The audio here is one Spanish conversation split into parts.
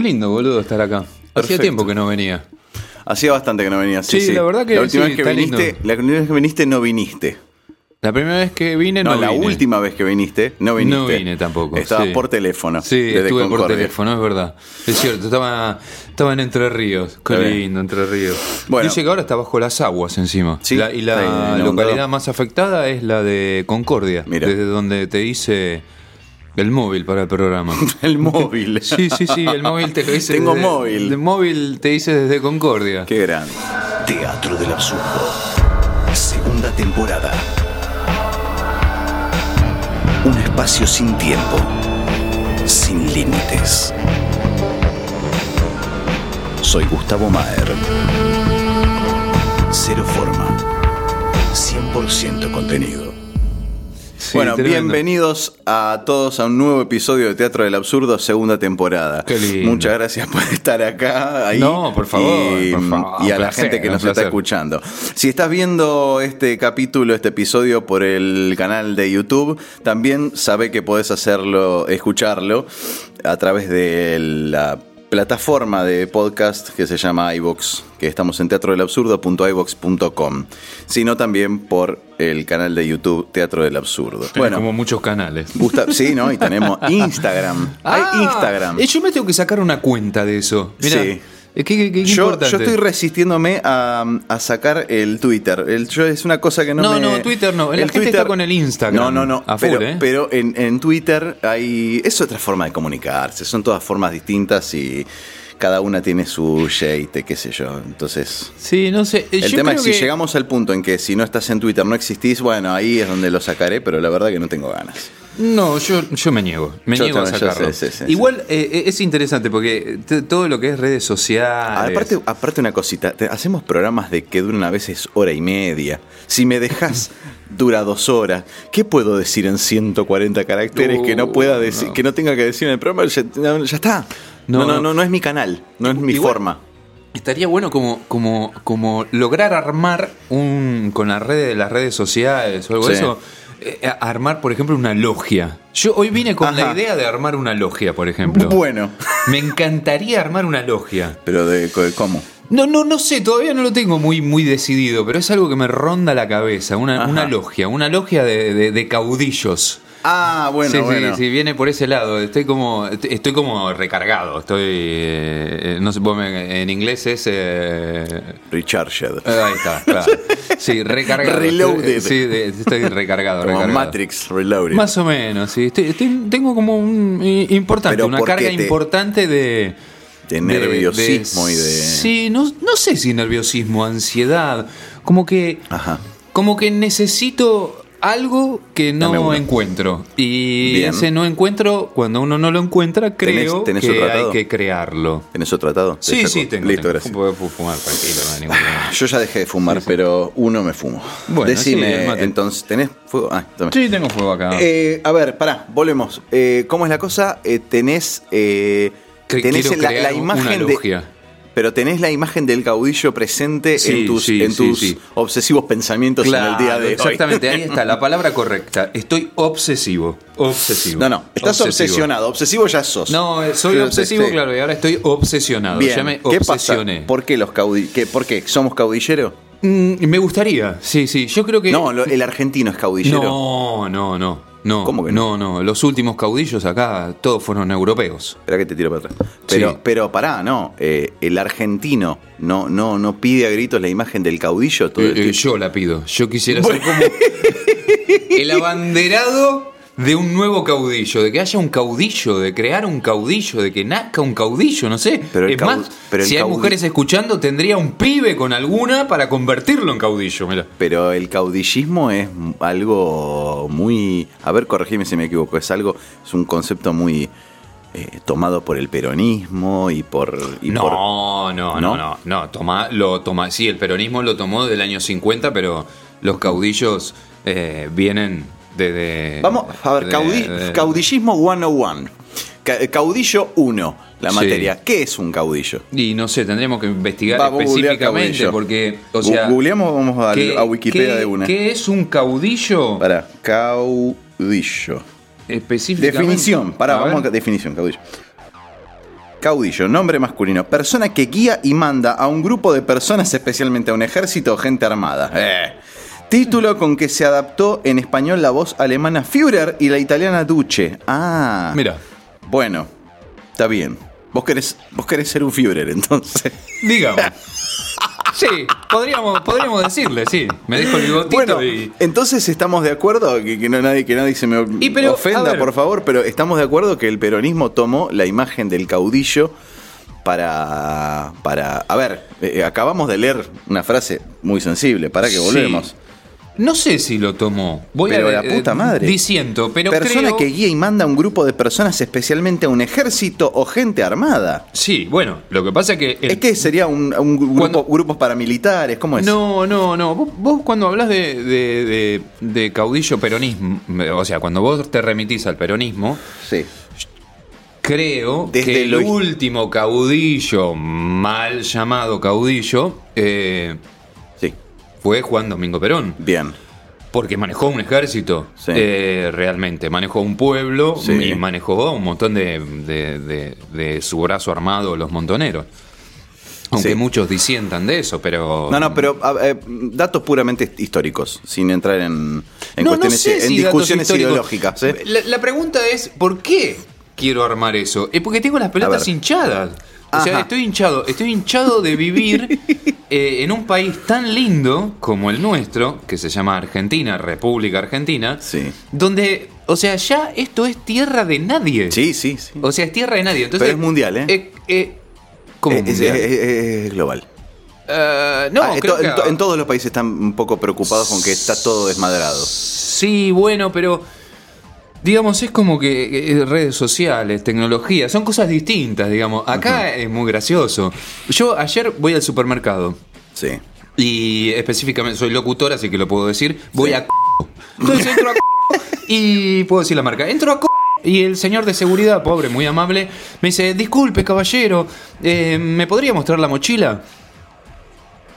Qué lindo, boludo, estar acá. Hacía Perfecto. tiempo que no venía. Hacía bastante que no venías. Sí, Sí, la verdad que la última sí, vez que está viniste, lindo. la última vez que viniste no viniste. La primera vez que vine no, No, la vine. última vez que viniste no viniste. No vine tampoco. Estabas sí. por teléfono. Sí, desde estuve por Concordia. teléfono, es verdad. Es cierto, estaba, estaba en Entre Ríos. Qué Está bien. lindo, Entre Ríos. Bueno. Dice que ahora está bajo las aguas encima. Sí, La- y está la inundado. localidad más afectada es la de Concordia. Mira. Desde donde te hice el móvil para el programa. El móvil. Sí, sí, sí, el móvil te lo hice. Tengo desde- móvil. El móvil te hice desde Concordia. Qué grande. Teatro del Absurdo. Segunda temporada. Un espacio sin tiempo, sin límites. Soy Gustavo Maer. Cero forma. 100% contenido. Sí, bueno, tremendo. bienvenidos a todos a un nuevo episodio de Teatro del Absurdo, segunda temporada. Qué lindo. Muchas gracias por estar acá. Ahí, No, por favor, Y, por favor, y a la gente que nos está escuchando. Si estás viendo este capítulo, este episodio por el canal de YouTube, también sabe que podés hacerlo, escucharlo a través de la plataforma de podcast que se llama iVox, que estamos en teatrodelabsurdo.ivox.com, sino también por el canal de YouTube Teatro del Absurdo. Tenés como muchos canales. Gusta, sí, ¿no? Y tenemos Instagram. Hay Ah, Instagram. eh, Yo me tengo que sacar una cuenta de eso. Mirá, Sí. Eh, qué, qué- qué Yo, estoy resistiéndome a, a sacar el Twitter. El, yo- es una cosa que no, No, me... no, Twitter no. La gente está con el Instagram. No, no, no. A full, pero ¿eh? pero en, en Twitter hay... Es otra forma de comunicarse. Son todas formas distintas y cada una tiene su shade, qué sé yo. Entonces... Sí, no sé. eh, El yo tema es si que- llegamos al punto en que si no estás en Twitter no existís, bueno, ahí es donde lo sacaré, pero la verdad que no tengo ganas. No, yo, yo me niego. Me Yo niego a yo sacarlo. sé, sí, sí, Igual eh, es interesante porque todo lo que es redes sociales. Aparte, aparte una cosita, te- hacemos programas de que duran a veces hora y media. Si me dejas dura dos horas. ¿Qué puedo decir en 140 caracteres que no pueda decir, no. que no tenga que decir en el programa? Ya, está. No, No, no, no. es mi canal, no es mi Igual- forma. Estaría bueno como, como, como lograr armar un con las redes, las redes sociales o algo de Sí. eso. Eh, armar, por ejemplo, una logia. Yo hoy vine con la idea de armar una logia, por ejemplo. Bueno, Me encantaría armar una logia. pero de cómo. No, no, no sé, todavía no lo tengo muy, muy decidido, pero es algo que me ronda la cabeza. Una, una logia, una logia de, de- de caudillos. Ah, bueno, sí, bueno. sí, sí, viene por ese lado. Estoy como, estoy como recargado. Estoy, eh, eh, no sé, en inglés es. eh, Recharged. ahí está, claro. Sí, recargado. Reloaded. Sí, de- estoy recargado, Como recargado. Matrix Reloaded. Más o menos, sí. Estoy- estoy- tengo como un eh, importante, una ¿por qué carga te- importante de. De nerviosismo y de- Sí, no, no sé si nerviosismo, ansiedad. Como que. Ajá. Como que necesito algo que no encuentro. Y Bien. ese no encuentro, cuando uno no lo encuentra, creo tenés que hay que crearlo. ¿Tenés otro tratado? Te Sí, sí, tengo. Listo, tengo. gracias. Puedo fu- fumar tranquilo, no hay ningún problema. Yo ya dejé de fumar, pero uno me fumo. Bueno, Decime, entonces, ¿tenés fuego? Ah, toma. Sí, tengo fuego acá. Eh, a ver, pará, volvemos. Eh, ¿Cómo es la cosa? Eh, tenés eh, tenés la, la imagen de. Pero tenés la imagen del caudillo presente Sí, en tus, sí, en tus sí. obsesivos pensamientos en el día de hoy. Exactamente, ahí está, la palabra correcta. Estoy obsesivo. Obsesivo. No, no, estás Obsesivo. obsesionado. Obsesivo ya sos. No, eh, soy Pero, obsesivo, este, claro, y ahora estoy obsesionado. Bien, ya me ¿qué pasa? obsesioné. ¿Por qué los caudilleros? ¿Por qué? ¿Somos caudilleros? Mm, me gustaría, sí, sí. Yo creo que. No, el argentino es caudillero. no, no, no. No, ¿Cómo que no? No, Los últimos caudillos acá todos fueron europeos. Espera que te tiro para atrás. Pero, Sí. pero pará, no. eh, el argentino no, no, no pide a gritos la imagen del caudillo todo el Eh, eh, yo la pido. Yo quisiera ser como el abanderado de un nuevo caudillo, de que haya un caudillo, de crear un caudillo, de que nazca un caudillo, no sé. Pero es más, pero si hay mujeres escuchando, tendría un pibe con alguna para convertirlo en caudillo. Mirá. Pero el caudillismo es algo muy. A ver, corregime si me equivoco. Es algo. Es un concepto muy. eh, tomado por el peronismo y por. y no, por- no, no, ¿No? no, no, toma, lo toma, sí, el peronismo lo tomó del año 50, pero los caudillos eh, vienen Vamos, a ver, caudi- caudillismo 101. Ca- Caudillo 1, la Sí. materia. ¿Qué es un caudillo? Y no sé, tendremos que investigar Vamos específicamente porque, o sea... Googleamos, vamos a, ¿qué- a Wikipedia qué- de una. ¿Qué es un caudillo? Para, caudillo. Específicamente. Definición, para, A ver. vamos a definición, caudillo. Caudillo, nombre masculino. Persona que guía y manda a un grupo de personas, especialmente a un ejército o gente armada. Eh. Título con que se adaptó en español la voz alemana Führer y la italiana Duce. Ah. Mira, Bueno, está bien. Vos querés, vos querés ser un Führer, entonces. digamos. Sí, podríamos, podríamos decirle, sí. Me dejo el bigotito Bueno, y. entonces estamos de acuerdo que, que no nadie que nadie se me Y pero, ofenda, por favor, pero estamos de acuerdo que el peronismo tomó la imagen del caudillo para para a ver, eh, acabamos de leer una frase muy sensible, para que Sí. No sé si lo tomó. Voy Pero a la puta eh, madre. Diciendo, pero Persona creo- que guía y manda a un grupo de personas, especialmente a un ejército o gente armada. Sí, bueno, lo que pasa es que. el- Es que sería un, un grupo, Cuando- grupos paramilitares, ¿cómo es? No, no, no. Vos, vos cuando hablas de, de- de- de caudillo peronismo, o sea, cuando vos te remitís al peronismo, Sí. creo Desde que el lo- último caudillo, mal llamado caudillo, eh. Fue Juan Domingo Perón. Bien. Porque manejó un ejército, Sí. eh, realmente. Manejó un pueblo Sí. y manejó un montón de, de- de- de su brazo armado, los montoneros. Aunque Sí. muchos disientan de eso, pero. No, no, pero eh, datos puramente históricos, sin entrar en, en No, no cuestiones, sé en si discusiones ideológicas. ¿eh? La, la pregunta es: ¿por qué quiero armar eso? Es porque tengo las pelotas ver. O sea, estoy hinchado. Estoy hinchado de vivir eh, en un país tan lindo como el nuestro, que se llama Argentina, República Argentina, Sí. donde, o sea, ya esto es tierra de nadie. Sí, sí, sí. O sea, es tierra de nadie. Entonces, Pero es mundial, ¿eh? eh, eh, ¿Cómo Es- mundial? es- es- es global. Eh, no, Ah, en, creo to- en que- to- en todos los países están un poco preocupados con que está todo desmadrado. Sí, bueno, pero digamos, es como que redes sociales, tecnología, son cosas distintas, digamos. Acá es muy gracioso. Yo ayer voy al supermercado Sí. y específicamente soy locutor, así que lo puedo decir. Voy Sí. a Entonces entro a y puedo decir la marca. Entro a y el señor de seguridad, pobre, muy amable, me dice, disculpe caballero, eh, ¿me podría mostrar la mochila?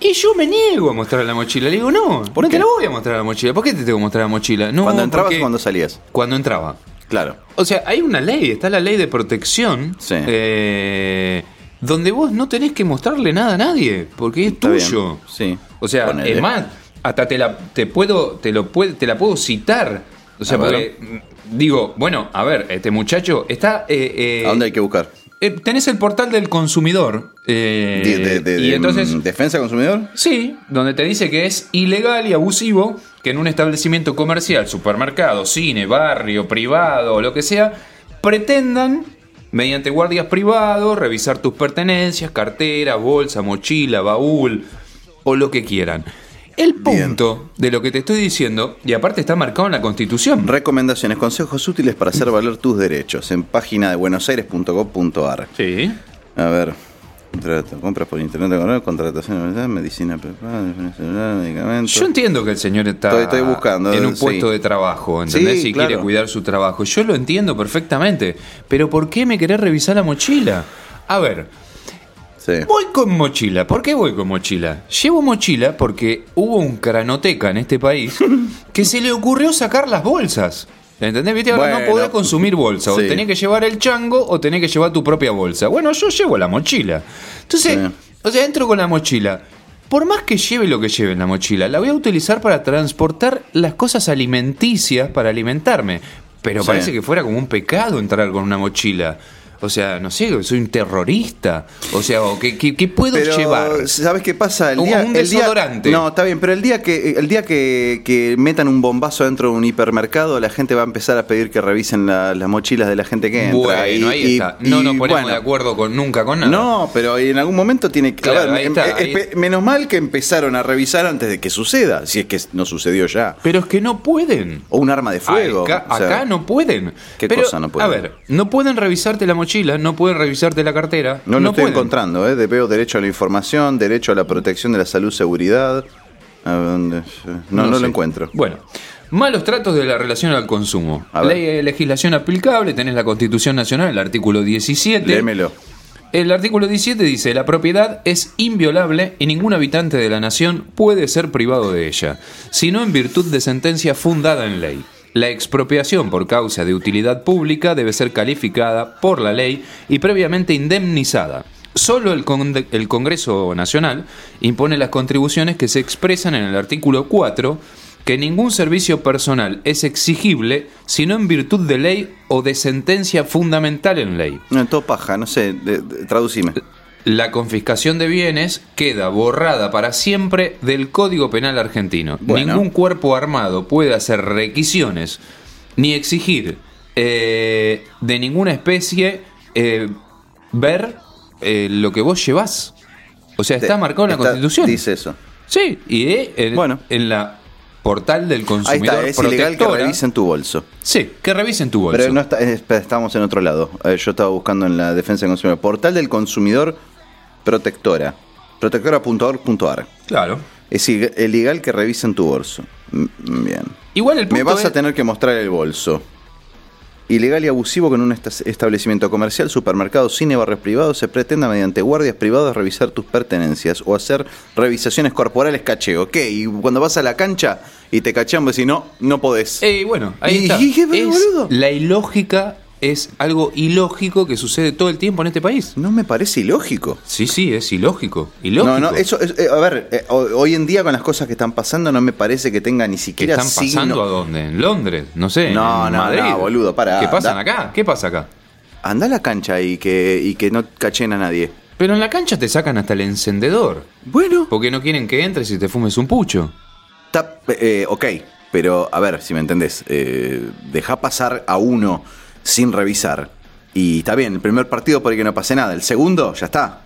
Y yo me niego a mostrar la mochila. Le digo, no, ¿Por no qué? te la voy a mostrar la mochila. ¿Por qué te tengo que mostrar la mochila? No, ¿Cuando entrabas o cuando salías? Cuando entraba. Claro. O sea, hay una ley, está la ley de protección, Sí. eh, donde vos no tenés que mostrarle nada a nadie, porque es Está bien, tuyo. sí. O sea, Ponele. es más, hasta te la, te puedo, te lo te la puedo citar. O sea, porque mm, digo, bueno, a ver, este muchacho está. eh, eh, ¿A dónde hay que buscar? Eh, tenés el portal del consumidor. eh, De, de- de- y entonces. ¿Defensa consumidor? Sí, donde te dice que es ilegal y abusivo que en un establecimiento comercial, supermercado, cine, barrio, privado o lo que sea, pretendan, mediante guardias privados, revisar tus pertenencias, cartera, bolsa, mochila, baúl o lo que quieran. El Bien. punto de lo que te estoy diciendo, y aparte está marcado en la Constitución. Recomendaciones, consejos útiles para hacer valer tus derechos en página de buenosaires.gov.ar. Sí. A ver. Contrato, compras por internet, contratación de medicina preparada, medicamentos. Yo entiendo que el señor está Estoy- estoy buscando, en un sí. puesto de trabajo, ¿entendés? Sí, y claro. quiere cuidar su trabajo. Yo lo entiendo perfectamente. Pero ¿por qué me querés revisar la mochila? A ver, Sí. voy con mochila. ¿Por qué voy con mochila? Llevo mochila porque hubo un cranoteca en este país que se le ocurrió sacar las bolsas. ¿Entendés? ¿Viste? Ahora no podés consumir bolsa. O Sí. tenés que llevar el chango o tenés que llevar tu propia bolsa. Bueno, yo llevo la mochila. Entonces, Sí. o sea, entro con la mochila. Por más que lleve lo que lleve en la mochila, la voy a utilizar para transportar las cosas alimenticias para alimentarme. Pero parece que fuera como un pecado entrar con una mochila. O sea, no sé, soy un terrorista. O sea, ¿qué, qué- qué puedo Pero, llevar? ¿sabes qué pasa? El Un- día, un el día- no, está bien, pero el día que el día que, que metan un bombazo dentro de un hipermercado, la gente va a empezar a pedir que revisen la- las mochilas de la gente que entra. Bueno, y- ahí y- está. No y, nos ponemos bueno, de acuerdo con, nunca con nada. No, pero en algún momento tiene que. a Claro, ver, ahí em- está, eh, ahí- menos mal que empezaron a revisar antes de que suceda, si es que no sucedió ya. Pero es que no pueden. O un arma de fuego. Acá, o sea, acá no pueden. ¿Qué Pero, cosa no pueden? A ver, no pueden revisarte la mochila, no pueden revisarte la cartera. No lo estoy pueden. encontrando, ¿eh? Veo derecho a la información, derecho a la protección de la salud, seguridad. ¿dónde? No, no, sé. lo encuentro. Bueno, malos tratos de la relación al consumo. Ley de legislación aplicable, tenés la Constitución Nacional, el artículo 17. Léemelo. El artículo 17 dice, la propiedad es inviolable y ningún habitante de la nación puede ser privado de ella, sino en virtud de sentencia fundada en ley. La expropiación por causa de utilidad pública debe ser calificada por la ley y previamente indemnizada. Solo el, Con- el Congreso Nacional impone las contribuciones que se expresan en el artículo 4, que ningún servicio personal es exigible sino en virtud de ley o de sentencia fundamental en ley. No, todo paja, no sé, de- traducime. La confiscación de bienes queda borrada para siempre del Código Penal argentino. Bueno. Ningún cuerpo armado puede hacer requisiciones ni exigir eh, de ninguna especie eh, ver eh, lo que vos llevás. O sea, está marcado en la está- Constitución. Dice eso. Sí, y en, Bueno. en la portal del Ahí consumidor está, es ilegal que revisen tu bolso. Sí, que revisen tu bolso. Pero no está, estamos en otro lado. Yo estaba buscando en la defensa del consumidor. Portal del consumidor protectora. Protectora.org.ar. Claro. Es ilegal que revisen tu bolso. Mm, Bien. Igual el punto Me vas es- a tener que mostrar el bolso. Ilegal y abusivo que en un esta- establecimiento comercial, supermercado, cine, barrios privados se pretenda mediante guardias privados revisar tus pertenencias o hacer revisaciones corporales cacheo. ¿Qué? Y cuando vas a la cancha y te cachean, vos decís, no, no podés. Eh, bueno, ahí ¿Y- está. y qué, Es- boludo? la ilógica es algo ilógico que sucede todo el tiempo en este país. No me parece ilógico. Sí, sí, es ilógico. Ilógico. No, no, eso, es- eh, a ver, eh, ho- hoy en día con las cosas que están pasando no me parece que tenga ni ¿Que siquiera están pasando signo. a dónde? ¿En Londres? No sé. No, en no, Madrid. no, boludo, pará, ¿Qué pasan acá? ¿Qué pasa acá? Anda a la cancha y que, y que no cachen a nadie. Pero en la cancha te sacan hasta el encendedor. Bueno, Porque no quieren que entres y te fumes un pucho. está, eh, ok, pero a ver, si me entendés, eh, deja pasar a uno sin revisar. Y está bien, el primer partido por el que no pase nada, el segundo ya está.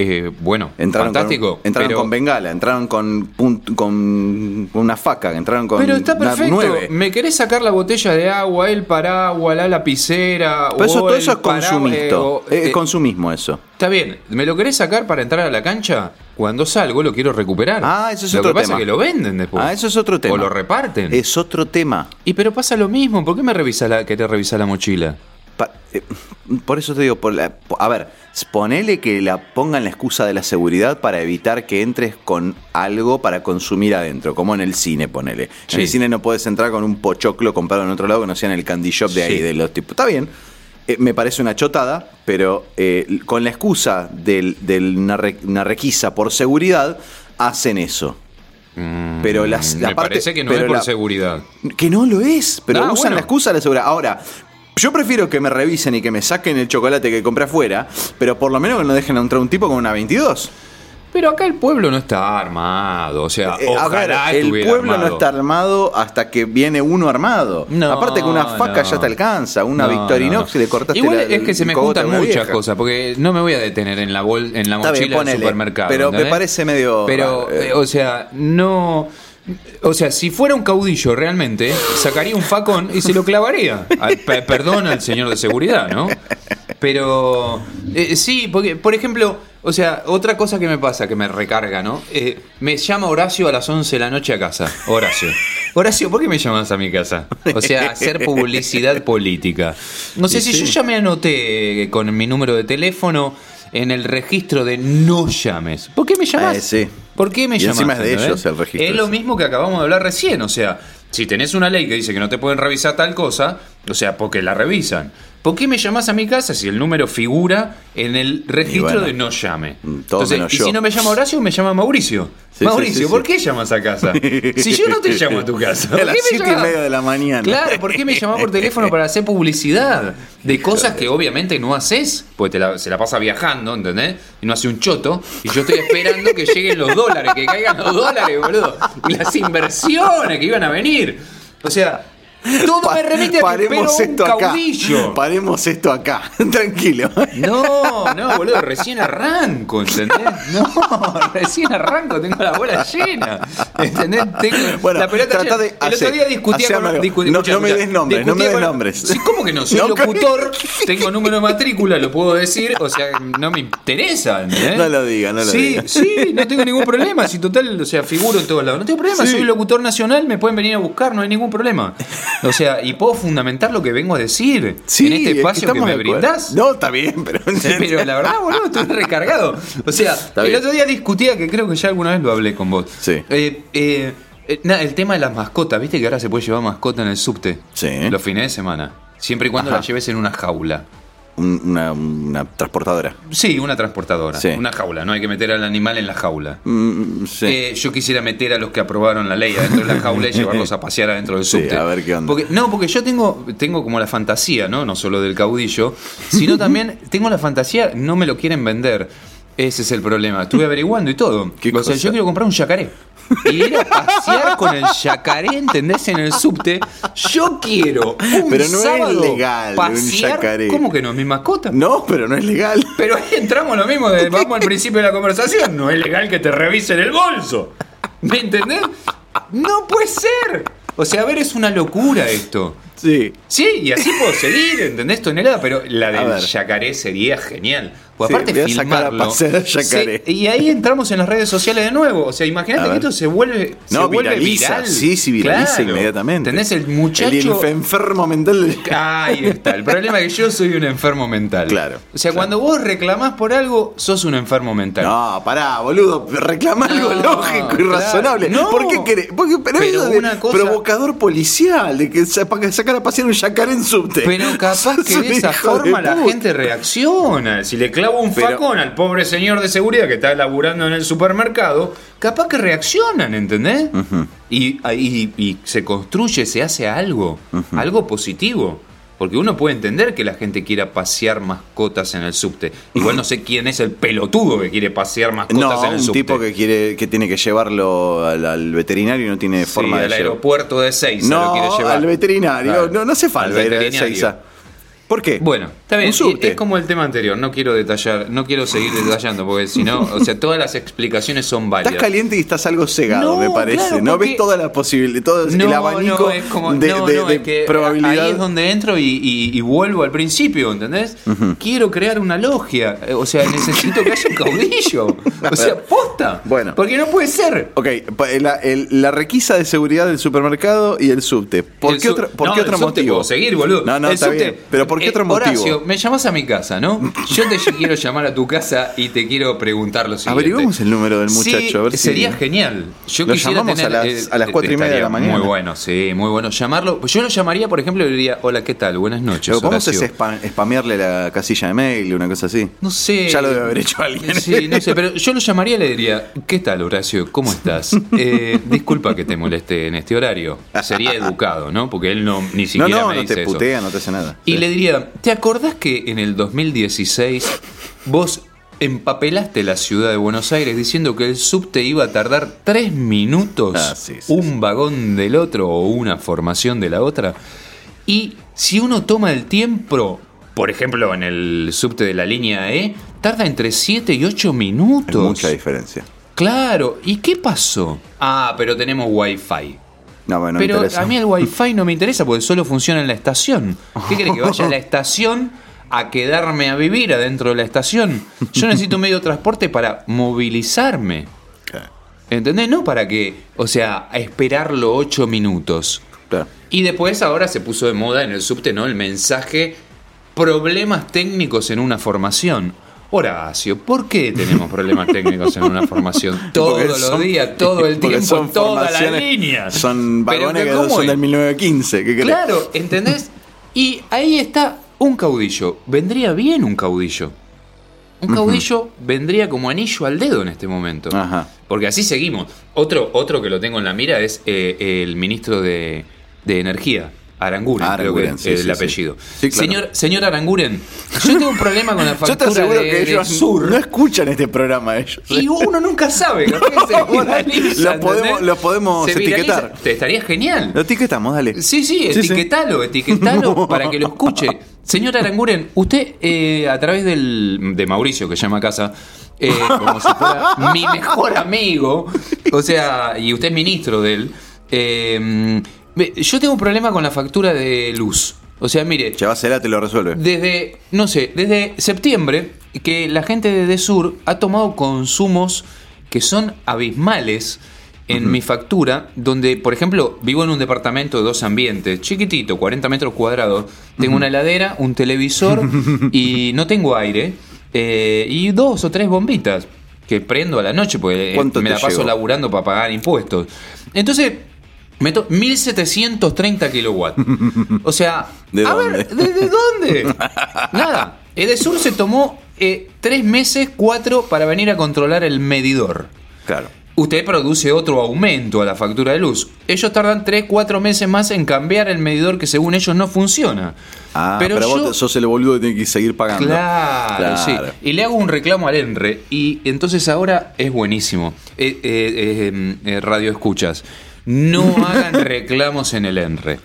Eh, bueno, Entraron, fantástico. con, entraron pero, con bengala, entraron con, con una faca, entraron con Pero está perfecto. nueve. ¿Me querés sacar la botella de agua, el paraguas, la lapicera? Pero eso, todo eso es paraguas, consumisto. eh, o- es eh, consumismo eso. Está bien, ¿me lo querés sacar para entrar a la cancha? Cuando salgo lo quiero recuperar. Ah, eso es lo otro que pasa tema. es que lo venden después. Ah, eso es otro tema. O lo reparten. Es otro tema. Y pero pasa lo mismo, ¿por qué me revisa la, querés revisar la mochila? Pa- eh, por eso te digo, por la- a ver, ponele que la pongan la excusa de la seguridad para evitar que entres con algo para consumir adentro, como en el cine, ponele. En el cine no puedes entrar con un pochoclo comprado en otro lado que no sea en el candy shop de ahí, Sí. de los tipos. Está bien. Eh, me parece una chotada, pero eh, con la excusa de una, re- una requisa por seguridad, hacen eso. Mm, Pero las- me la parte- parece que no es por la- seguridad. Que no lo es, pero Ah, usan bueno. la excusa de la seguridad. Ahora, yo prefiero que me revisen y que me saquen el chocolate que compré afuera, pero por lo menos que no dejen entrar un tipo con una 22. Pero acá el pueblo no está armado, o sea, Eh, a ver, ojalá el pueblo no está armado hasta que viene uno armado. No, Aparte que una faca no. ya te alcanza, una No, Victorinox le cortaste Igual la- es que se me juntan muchas vieja. cosas, porque no me voy a detener en la bol, en la Está mochila bien, del supermercado. pero me parece medio Pero, eh. eh, o sea, no. O sea, si fuera un caudillo realmente, sacaría un facón y se lo clavaría. Al- pe- perdón al señor de seguridad, ¿no? Pero eh, sí, porque, por ejemplo, o sea, otra cosa que me pasa, que me recarga, ¿no? Eh, me llama Horacio a las 11 de la noche a casa. Horacio. Horacio, ¿por qué me llamas a mi casa? O sea, hacer publicidad política. No sé si sí. yo ya me anoté con mi número de teléfono en el registro de no llames. ¿Por qué me llamas? Eh, sí. ¿Por qué me Y llamas? encima es de ellos el registro Es lo mismo que acabamos de hablar recién, o sea, si tenés una ley que dice que no te pueden revisar tal cosa, o sea, porque la revisan. ¿Por qué me llamás a mi casa si el número figura en el registro bueno, de no llame? mm, Entonces, menos y si no me llama Horacio, me llama Mauricio. Sí, Mauricio, sí, sí, ¿por qué llamas a casa? Si yo no te llamo a tu casa. ¿por A las qué me siete y media de la mañana. Claro, ¿por qué me llamás por teléfono para hacer publicidad? De cosas que obviamente no haces, porque te la- se la pasa viajando, ¿entendés? Y no hace un choto. Y yo estoy esperando que lleguen los dólares, que caigan los dólares, boludo. Y las inversiones que iban a venir. O sea, todo me remite a que pero un esto acá. caudillo. Paremos esto acá. Tranquilo. No, no, boludo, recién arranco, ¿entendés? No, recién arranco, tengo la bola llena. ¿Entendés? Tengo Bueno, la pelota trata llena. de El otro día discutía con algo. discu- No- no me des nombres, no me des con- nombres. Sí, ¿Cómo que no? Soy No, locutor, tengo número de matrícula, lo puedo decir, o sea, no me interesa, ¿entendés? No lo diga, no lo sí, diga. Sí, no tengo ningún problema, si total, o sea, figuro en todos lados. No tengo problema, Sí. soy locutor nacional, me pueden venir a buscar, no hay ningún problema. O sea, y puedo fundamentar lo que vengo a decir en este es que espacio que, me brindás. No, está bien, pero. Pero la verdad, boludo, estoy recargado. O sea, el bien. otro día discutía, que creo que ya alguna vez lo hablé con vos. Sí. Eh, eh, Eh, el tema de las mascotas, ¿viste que ahora se puede llevar mascota en el subte? Sí. Los fines de semana. Siempre y cuando Ajá. la lleves en una jaula. Un- una, una transportadora. Sí, una transportadora. Sí. Una jaula, no hay que meter al animal en la jaula. Mm, sí. Eh, yo quisiera meter a los que aprobaron la ley adentro de la jaula y llevarlos a pasear adentro del Sí, subte. a ver qué onda. Porque, no, porque yo tengo, tengo como la fantasía, ¿no? No solo del caudillo, sino también tengo la fantasía, no me lo quieren vender. Ese es el problema. Estuve averiguando y todo. ¿Qué o sea, cosa? yo quiero comprar un yacaré. Y ir a pasear con el yacaré, ¿entendés? En el subte. Yo quiero un Pero no es legal un pasear. yacaré. ¿Cómo que no es mi mascota? No, pero no es legal. Pero ahí entramos lo mismo, de, vamos al principio de la conversación. No es legal que te revisen el bolso. ¿Me entendés? No puede ser. O sea, a ver, es una locura esto. Sí. Sí, y así puedo seguir, ¿entendés, Tonelada? Pero la del yacaré sería genial. Pues Sí, aparte voy a sacar a filmarlo. se- y ahí entramos en las redes sociales de nuevo. O sea, A imagínate que esto se vuelve, se No, vuelve viraliza. viral. Sí, sí, viraliza Claro. inmediatamente. ¿Entendés? El El muchacho. inf- enfermo mental del... Ahí está. El problema es que yo soy un enfermo mental. Claro, O sea, claro. cuando vos reclamás por algo, sos un enfermo mental. No, pará, boludo. Reclama algo No, lógico y claro. razonable. No. ¿Por qué querés? Porque, pero, Pero de una cosa- provocador policial, de que para sacar a pasear un yacaré en subte. Pero capaz que de esa de forma la gente reacciona. Si le clavo un Pero- facón al pobre señor de seguridad que está laburando en el supermercado, capaz que reaccionan, ¿entendés? y, y- y se construye, se hace algo, algo positivo. Porque uno puede entender que la gente quiera pasear mascotas en el subte. Igual no sé quién es el pelotudo que quiere pasear mascotas No, en el un subte. tipo que quiere que tiene que llevarlo al, al veterinario y no tiene Sí, forma de al llevar. aeropuerto de Seiza lo No, quiere llevar. al veterinario. Claro. No, no hace falta Al ir a veterinario. ¿Por qué? Bueno, está subte. Es como el tema anterior. No quiero detallar, no quiero seguir detallando, porque si no, o sea, todas las explicaciones son válidas. Estás caliente y estás algo cegado, No, me parece. claro, no ves todas las posibilidades, todo el No, abanico no, es como, de, de- es que probabilidad. Ahí es donde entro y, y- y vuelvo al principio, ¿entendés? Quiero crear una logia. eh, O sea, necesito que haya un caudillo. O sea, posta. Bueno. Porque no puede ser. Ok, pa- la, el- la requisa de seguridad del supermercado y el subte. ¿Por El qué, sub- otro, por no, qué el otro subte motivo? puedo seguir, boludo. No, no, El está subte- bien. Pero ¿por qué Eh, otro motivo? Horacio, me llamas a mi casa, ¿no? Yo te quiero llamar a tu casa y te quiero preguntar lo siguiente. Averiguemos el número del muchacho, Sí, a ver si- sería genial. Yo Lo quisiera llamamos tener, a las- eh, a las cuatro y media de la mañana. Muy bueno, sí, muy bueno. Llamarlo. Yo lo llamaría, por ejemplo, y le diría, hola, ¿qué tal? Buenas noches. Podemos Horacio". es spam- spamearle la casilla de mail, una cosa así. No sé. Ya lo debe haber hecho alguien. Sí, no sé, pero yo lo llamaría y le diría, ¿qué tal, Horacio? ¿Cómo estás? Eh, disculpa que te moleste en este horario. Sería educado, ¿no? Porque él no ni No, siquiera no, me no dice te eso. putea, no te hace nada. Y Sí. le diría, ¿te acordás que en el 2016 vos empapelaste la ciudad de Buenos Aires diciendo que el subte iba a tardar tres minutos Ah, sí, sí, un vagón del otro o una formación de la otra? Y si uno toma el tiempo, por ejemplo, en el subte de la línea E, tarda entre 7 y 8 Hay minutos. mucha diferencia. Claro, ¿y qué pasó? Ah, pero tenemos wifi. No, bueno, Pero interesa. a mí el wifi no me interesa porque solo funciona en la estación. ¿Qué crees que vaya a la estación a quedarme a vivir adentro de la estación? Yo necesito un medio de transporte para movilizarme. ¿Entendés? No para que, o sea, a esperarlo ocho minutos. claro. Y después ahora se puso de moda en el subte, ¿no? El mensaje problemas técnicos en una formación. Horacio, ¿por qué tenemos problemas técnicos en una formación? Todos los días, todo el tiempo, son toda la formaciones- línea. Son vagones del 1915. ¿Qué? Claro, ¿entendés? Y ahí está un caudillo. Vendría bien un caudillo. Un caudillo vendría como anillo al dedo en este momento. Ajá. Porque así seguimos. Otro, otro que lo tengo en la mira es eh, el ministro de, de Energía. Aranguren, creo que es el sí, apellido. Sí, claro. señor, señor Aranguren, yo tengo un problema con la Yo te factura aseguro de, que ellos Sur. no escuchan este programa ellos. Y uno nunca sabe, capaz que se viraliza, Lo podemos- ¿entendés? lo podemos etiquetar. Te estaría genial. Lo etiquetamos, dale. Sí, sí, etiquetalo, etiquetalo No. para que lo escuche. Señor Aranguren, usted eh, a través del, de Mauricio, que llama a casa, eh, como si fuera mi mejor amigo, o sea, y usted es ministro de él, eh, yo tengo un problema con la factura de luz. O sea, mire, Llevásela, te lo resuelve. desde, no sé, desde septiembre que la gente de Desur ha tomado consumos que son abismales en mi factura, donde, por ejemplo, vivo en un departamento de dos ambientes, chiquitito, 40 metros cuadrados, tengo una heladera, un televisor y no tengo aire, eh, y dos o tres bombitas. que prendo a la noche, porque eh, ¿Cuánto me la paso laburando para pagar impuestos. Entonces, meto 1730 kilowatts. O sea, ¿De a dónde? ver, ¿de, de dónde? Nada. Edesur se tomó eh, tres meses, cuatro, para venir a controlar el medidor. Claro. Usted produce otro aumento a la factura de luz. Ellos tardan 3, 4 meses más en cambiar el medidor que según ellos no funciona. Ah, pero, yo- vos sos el boludo que tiene que seguir pagando. Claro, sí. Claro. Y le hago un reclamo al ENRE y entonces ahora es buenísimo. Eh, eh, eh, eh, radio escuchas. No hagan reclamos en el ENRE.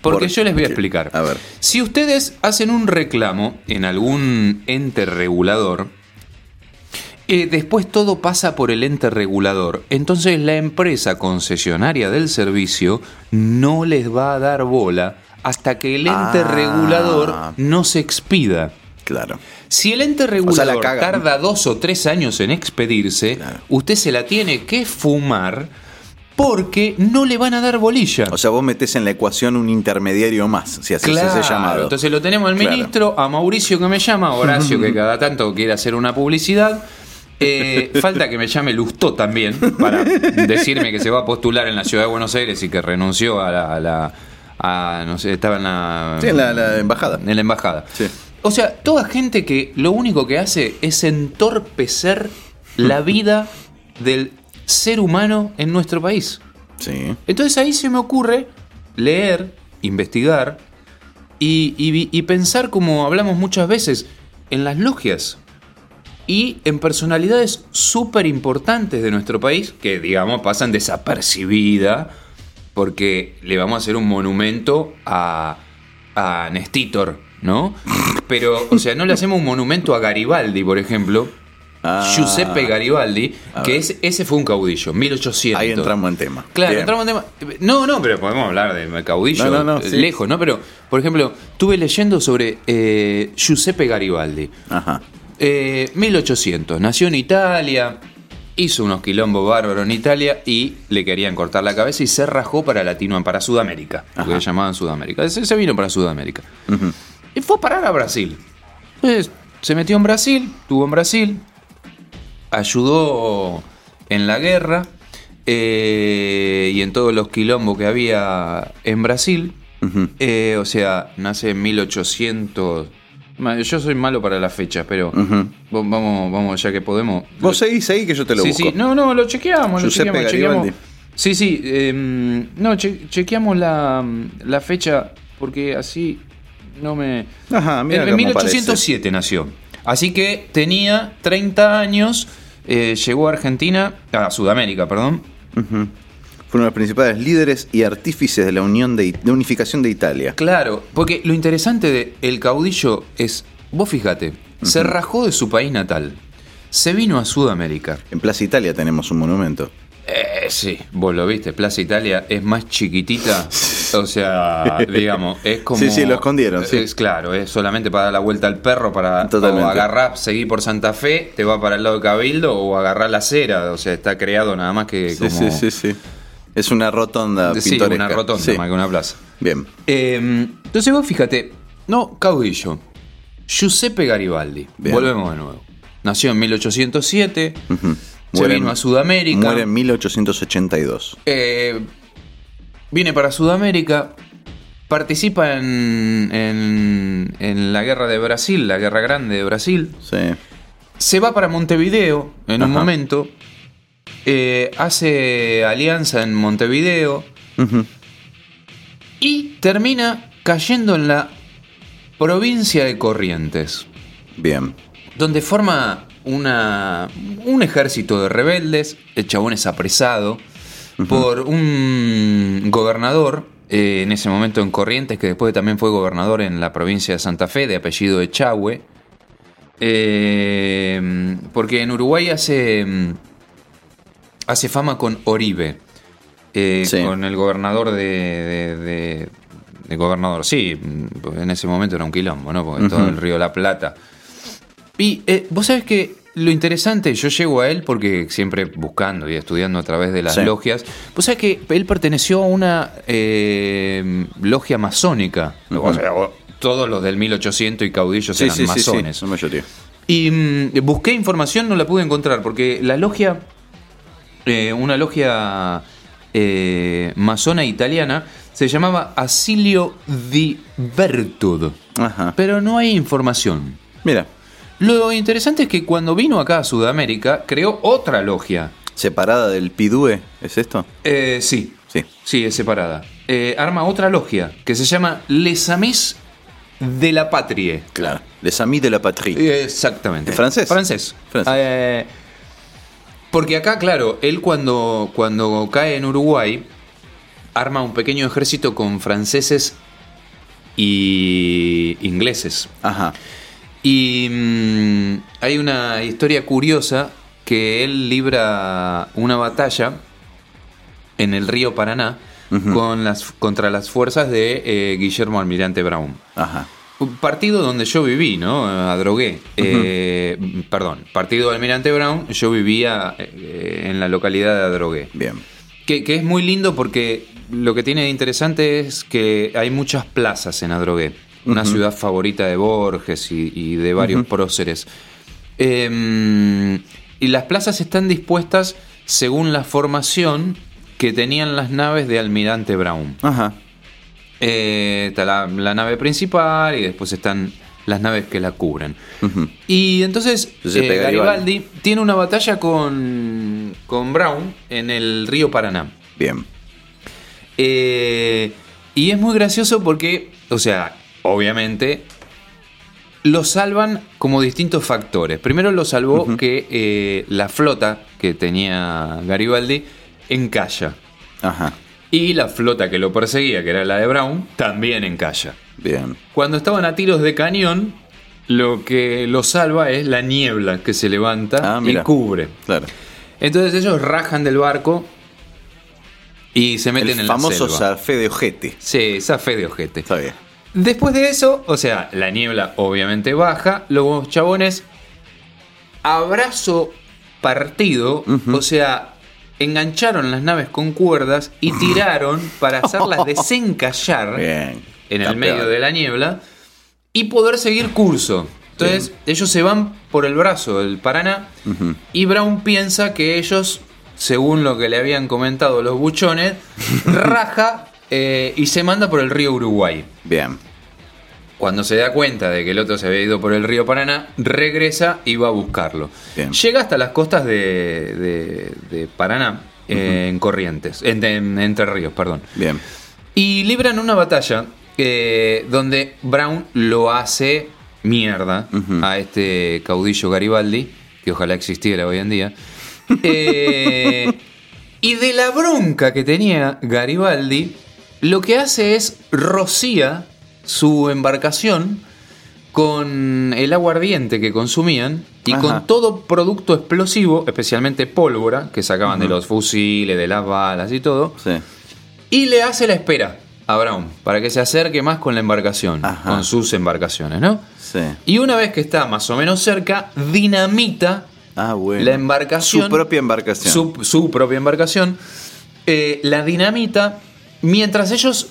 Porque ¿Por yo les voy a explicar. A ver. Si ustedes hacen un reclamo en algún ente regulador, eh, después todo pasa por el ente regulador. Entonces la empresa concesionaria del servicio no les va a dar bola hasta que el ente Ah. regulador no se expida. Claro. Si el ente regulador tarda dos o tres años en expedirse, Claro. usted se la tiene que fumar porque no le van a dar bolilla. O sea, vos metés en la ecuación un intermediario más, si así Claro, se ese llamado. entonces lo tenemos al Claro. ministro, a Mauricio que me llama, a Horacio que cada tanto quiere hacer una publicidad. Eh, falta que me llame Lustó también para decirme que se va a postular en la ciudad de Buenos Aires y que renunció a la, a la- a, no sé, estaba en la, Sí, en la, la embajada. en la embajada. Sí. O sea, toda gente que lo único que hace es entorpecer la vida del ser humano en nuestro país. Sí. Entonces ahí se me ocurre leer, investigar y, y pensar, como hablamos muchas veces, en las logias y en personalidades súper importantes de nuestro país que, digamos, pasan desapercibida porque le vamos a hacer un monumento a, a Nestítor, ¿no? Pero, o sea, no le hacemos un monumento a Garibaldi, por ejemplo. Ah. Giuseppe Garibaldi, que es, ese fue un caudillo, 1800. Ahí entramos en tema. Claro, Bien. entramos en tema. No, no, pero podemos hablar de caudillo No, no, no, sí. lejos, ¿no? Pero, por ejemplo, estuve leyendo sobre eh, Giuseppe Garibaldi. Ajá. Eh, 1800, nació en Italia, hizo unos quilombos bárbaros en Italia y le querían cortar la cabeza y se rajó para Latino, para Sudamérica, lo que llamaban Sudamérica. Se, se vino para Sudamérica. Y fue a parar a Brasil. Entonces, se metió en Brasil, estuvo en Brasil, ayudó en la guerra eh, y en todos los quilombos que había en Brasil. Eh, o sea, nace en 1800. Ma- Yo soy malo para las fechas, pero vamos, vamos, ya que podemos. Vos seguís ahí que yo te lo sí, busco. sí, no, no, lo chequeamos, lo chequeamos, chequeamos. Sí, sí, em, no, che- chequeamos la, la fecha porque así no me... Ajá, mira en, en cómo 1807 nació. Así que tenía 30 años, eh, llegó a Argentina, a Sudamérica, perdón. Ujú. Fue uno de los principales líderes y artífices de la unión de, de unificación de Italia. Claro, porque lo interesante de El Caudillo es, vos fíjate, se rajó de su país natal, se vino a Sudamérica. En Plaza Italia tenemos un monumento. Eh, sí, vos lo viste, Plaza Italia es más chiquitita, o sea, digamos, es como... Sí, sí, lo escondieron, sí. Es claro, es solamente para dar la vuelta al perro, para Totalmente. o agarrar, seguir por Santa Fe, te va para el lado de Cabildo, o agarrar la acera, o sea, está creado nada más que Sí, como... sí, sí, sí. Es una rotonda Sí, pintoresca. una rotonda Sí. más que una plaza. Bien. Eh, entonces vos fíjate, no, caudillo. Giuseppe Garibaldi. Bien. Volvemos de nuevo. Nació en 1807, Ujú. se Muere vino en- a Sudamérica. Muere en 1882. eh, viene para Sudamérica, participa en, en, en la guerra de Brasil, la guerra grande de Brasil. Sí. Se va para Montevideo en un momento. eh, hace alianza en Montevideo. Y termina cayendo en la provincia de Corrientes, Bien. donde forma una, un ejército de rebeldes, el chabón es apresado por un gobernador, eh, en ese momento en Corrientes, que después también fue gobernador en la provincia de Santa Fe, de apellido Echagüe, eh, porque en Uruguay hace, hace fama con Oribe, eh, Sí. con el gobernador de, de- de- de gobernador, sí, en ese momento era un quilombo, ¿no? Porque todo el río la Plata. Y eh, vos sabés que lo interesante, yo llego a él porque siempre buscando y estudiando a través de las Sí. logias, vos sabés que él perteneció a una eh, logia masónica. O sea, todos los del 1800 y caudillos Sí, eran sí, masones. Y mm, busqué información, no la pude encontrar, porque la logia, eh, una logia eh, masona italiana, se llamaba Asilio di Virtud. Ajá. Pero no hay información. Mira, Lo interesante es que cuando vino acá a Sudamérica, creó otra logia. separada del Pidue, ¿es esto? Eh, sí, Sí. sí, es separada. Eh, arma otra logia que se llama Les Amis de la Patrie. Claro. Les Amis de la Patrie. Eh, Exactamente. ¿Francés? Francés. Francés. Eh, porque acá, claro, él cuando, cuando cae en Uruguay, arma un pequeño ejército con franceses y ingleses. Ajá. Y mm, hay una historia curiosa que él libra una batalla en el río Paraná con las, contra las fuerzas de eh, Guillermo Almirante Brown. Ajá. Un partido donde yo viví, ¿no? Adrogué. Eh, perdón, partido de Almirante Brown, yo vivía eh, en la localidad de Adrogué. Bien. Que, que es muy lindo porque lo que tiene de interesante es que hay muchas plazas en Adrogué. Una ciudad favorita de Borges y, y de varios próceres. Eh, y las plazas están dispuestas según la formación que tenían las naves de Almirante Brown. Ajá. Eh, está la, la nave principal y después están las naves que la cubren. Y entonces eh, Garibaldi. Garibaldi tiene una batalla con, con Brown en el río Paraná. Bien. Eh, y es muy gracioso porque, o sea, obviamente lo salvan como distintos factores. Primero lo salvó que eh, la flota que tenía Garibaldi encalla. Ajá. Y la flota que lo perseguía, que era la de Brown, también encalla. Bien. Cuando estaban a tiros de cañón, lo que lo salva es la niebla que se levanta Ah, y cubre. Claro. Entonces ellos rajan del barco y se meten El en famoso la selva. Zafé de Ojete. Sí, esa fe de ojete. Está bien. Después de eso, o sea, la niebla obviamente baja, los chabones, abrazo partido, o sea, engancharon las naves con cuerdas y tiraron para hacerlas desencallar Bien. en el medio de la niebla y poder seguir curso. Entonces, ellos se van por el brazo del Paraná y Brown piensa que ellos, según lo que le habían comentado los buchones, raja eh, y se manda por el río Uruguay. Bien. Cuando se da cuenta de que el otro se había ido por el río Paraná, regresa y va a buscarlo. Bien. Llega hasta las costas de, de- de Paraná, eh, en Corrientes, en, en Entre Ríos, perdón. Bien. Y libran una batalla eh, donde Brown lo hace mierda a este caudillo Garibaldi, que ojalá existiera hoy en día. Eh, y de la bronca que tenía Garibaldi, lo que hace es rocía su embarcación con el aguardiente que consumían y Ajá. con todo producto explosivo, especialmente pólvora, que sacaban de los fusiles, de las balas y todo, Sí. y le hace la espera a Brown para que se acerque más con la embarcación, Ajá. con sus embarcaciones, ¿no? Sí. Y una vez que está más o menos cerca, dinamita Ah, bueno. la embarcación. Su propia embarcación. Su, su propia embarcación. eh, la dinamita mientras ellos.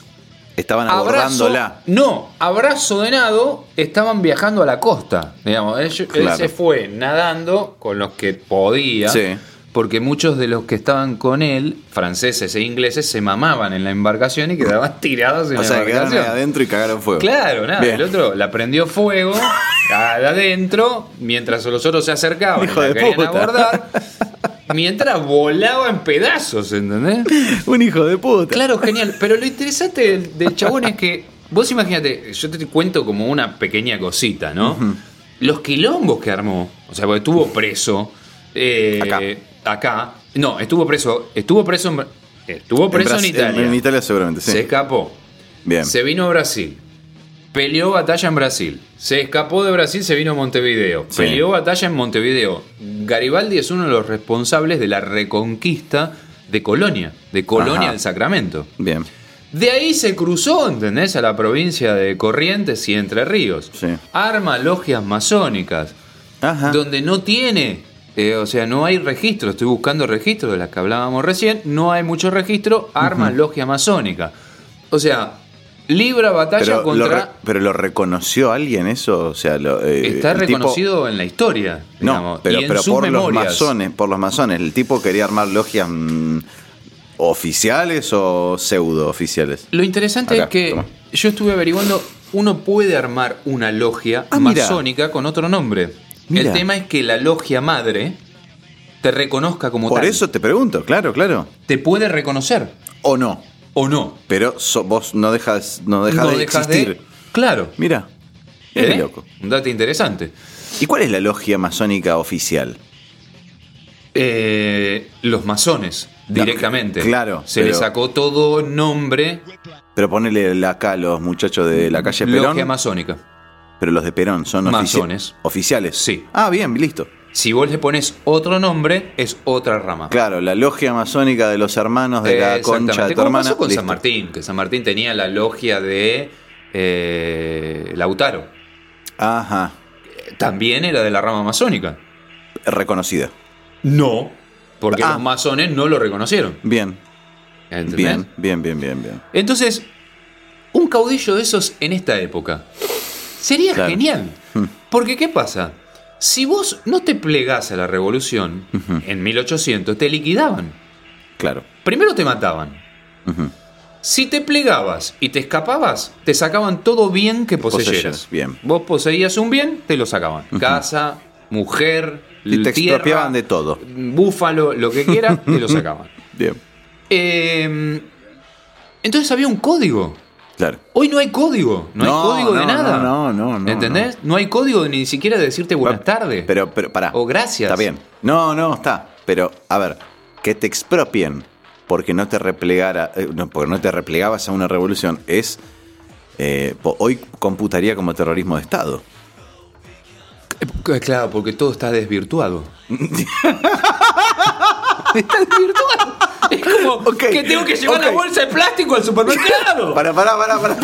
Estaban Abrazo, abordándola. no, abrazo de nado, estaban viajando a la costa. Digamos, él, él Claro. se fue nadando con los que podía. Sí. Porque muchos de los que estaban con él, franceses e ingleses, se mamaban en la embarcación y quedaban tirados en O la sea, quedaron ahí embarcación. adentro y cagaron fuego. Claro, nada. Bien. El otro la prendió fuego adentro mientras los otros se acercaban Hijo y la de querían puta. abordar. Mientras volaba en pedazos, ¿entendés? Un hijo de puta. Claro, genial. Pero lo interesante del, del chabón es que, vos imagínate, yo te cuento como una pequeña cosita, ¿no? Los quilombos que armó, o sea, porque estuvo preso eh, Acá. acá. No, estuvo preso, estuvo preso en, estuvo preso en, Brasil- Italia. En Italia seguramente, sí. Se escapó. Bien. Se vino a Brasil. Peleó batalla en Brasil. Se escapó de Brasil, se vino a Montevideo. Sí. Peleó batalla en Montevideo. Garibaldi es uno de los responsables de la reconquista de Colonia, de Colonia Ajá. del Sacramento. Bien. De ahí se cruzó, ¿entendés? A la provincia de Corrientes y Entre Ríos. Sí. Arma logias masónicas, Ajá. donde no tiene, eh, o sea, no hay registro. Estoy buscando registros de las que hablábamos recién. No hay mucho registro. Arma logia masónica. O sea, libra batalla Pero, lo, contra... re- pero lo reconoció alguien eso, o sea, lo, eh, Está tipo- reconocido en la historia. No, digamos, pero, y en pero sus por los memorias. masones, por los masones, el tipo quería armar logias mm, oficiales o pseudo oficiales. Lo interesante Acá, es que toma. yo estuve averiguando, uno puede armar una logia Ah, masónica con otro nombre. El tema es que la logia madre te reconozca como Por tal. eso te pregunto, claro, claro. te puede reconocer O no, o no. pero so- vos no dejas, no dejas No de dejas existir. Claro. Mira, ¿Eh? loco. Un dato interesante. ¿Y cuál es la logia masónica oficial? Eh, los masones, directamente. claro, Se le sacó todo nombre Pero ponele acá a los muchachos de la calle Perón. logia masónica. Pero los de Perón son ofici- Masones. oficiales. Sí. Ah, bien, listo. Si vos le pones otro nombre, es otra rama. Claro, la logia masónica de los hermanos de la concha de tu hermana. pasó con listo. San Martín, que San Martín tenía la logia de eh, Lautaro. Ajá. También era de la rama masónica. Reconocida. No, porque Ah. los masones no lo reconocieron. Bien, ¿entendés? bien, bien, bien, bien, bien. Entonces, un caudillo de esos en esta época sería Claro. genial. Porque, ¿qué pasa? Si vos no te plegás a la revolución, en 1800 te liquidaban. Claro. Primero te mataban. Si te plegabas y te escapabas, te sacaban todo bien que poseyeras. Bien. Vos poseías un bien, te lo sacaban. Casa, mujer, Y te tierra, expropiaban de todo. Búfalo, lo que quieras, te lo sacaban. Bien, Eh, entonces había un código. Claro. Hoy no hay código, no, No, hay código de nada. no, no, no, ¿Entendés? No. hay código ni siquiera de decirte buenas tardes. Pero, pero, pará. O gracias. Está bien. No, no, está. Pero, a ver, que te expropien porque no te replegara, eh, porque no te replegabas a una revolución es. eh, hoy computaría como terrorismo de Estado. Eh, Claro, porque todo está desvirtuado. está desvirtuado. Es como que tengo que llevar la bolsa de plástico al supermercado. Para, para, para, para.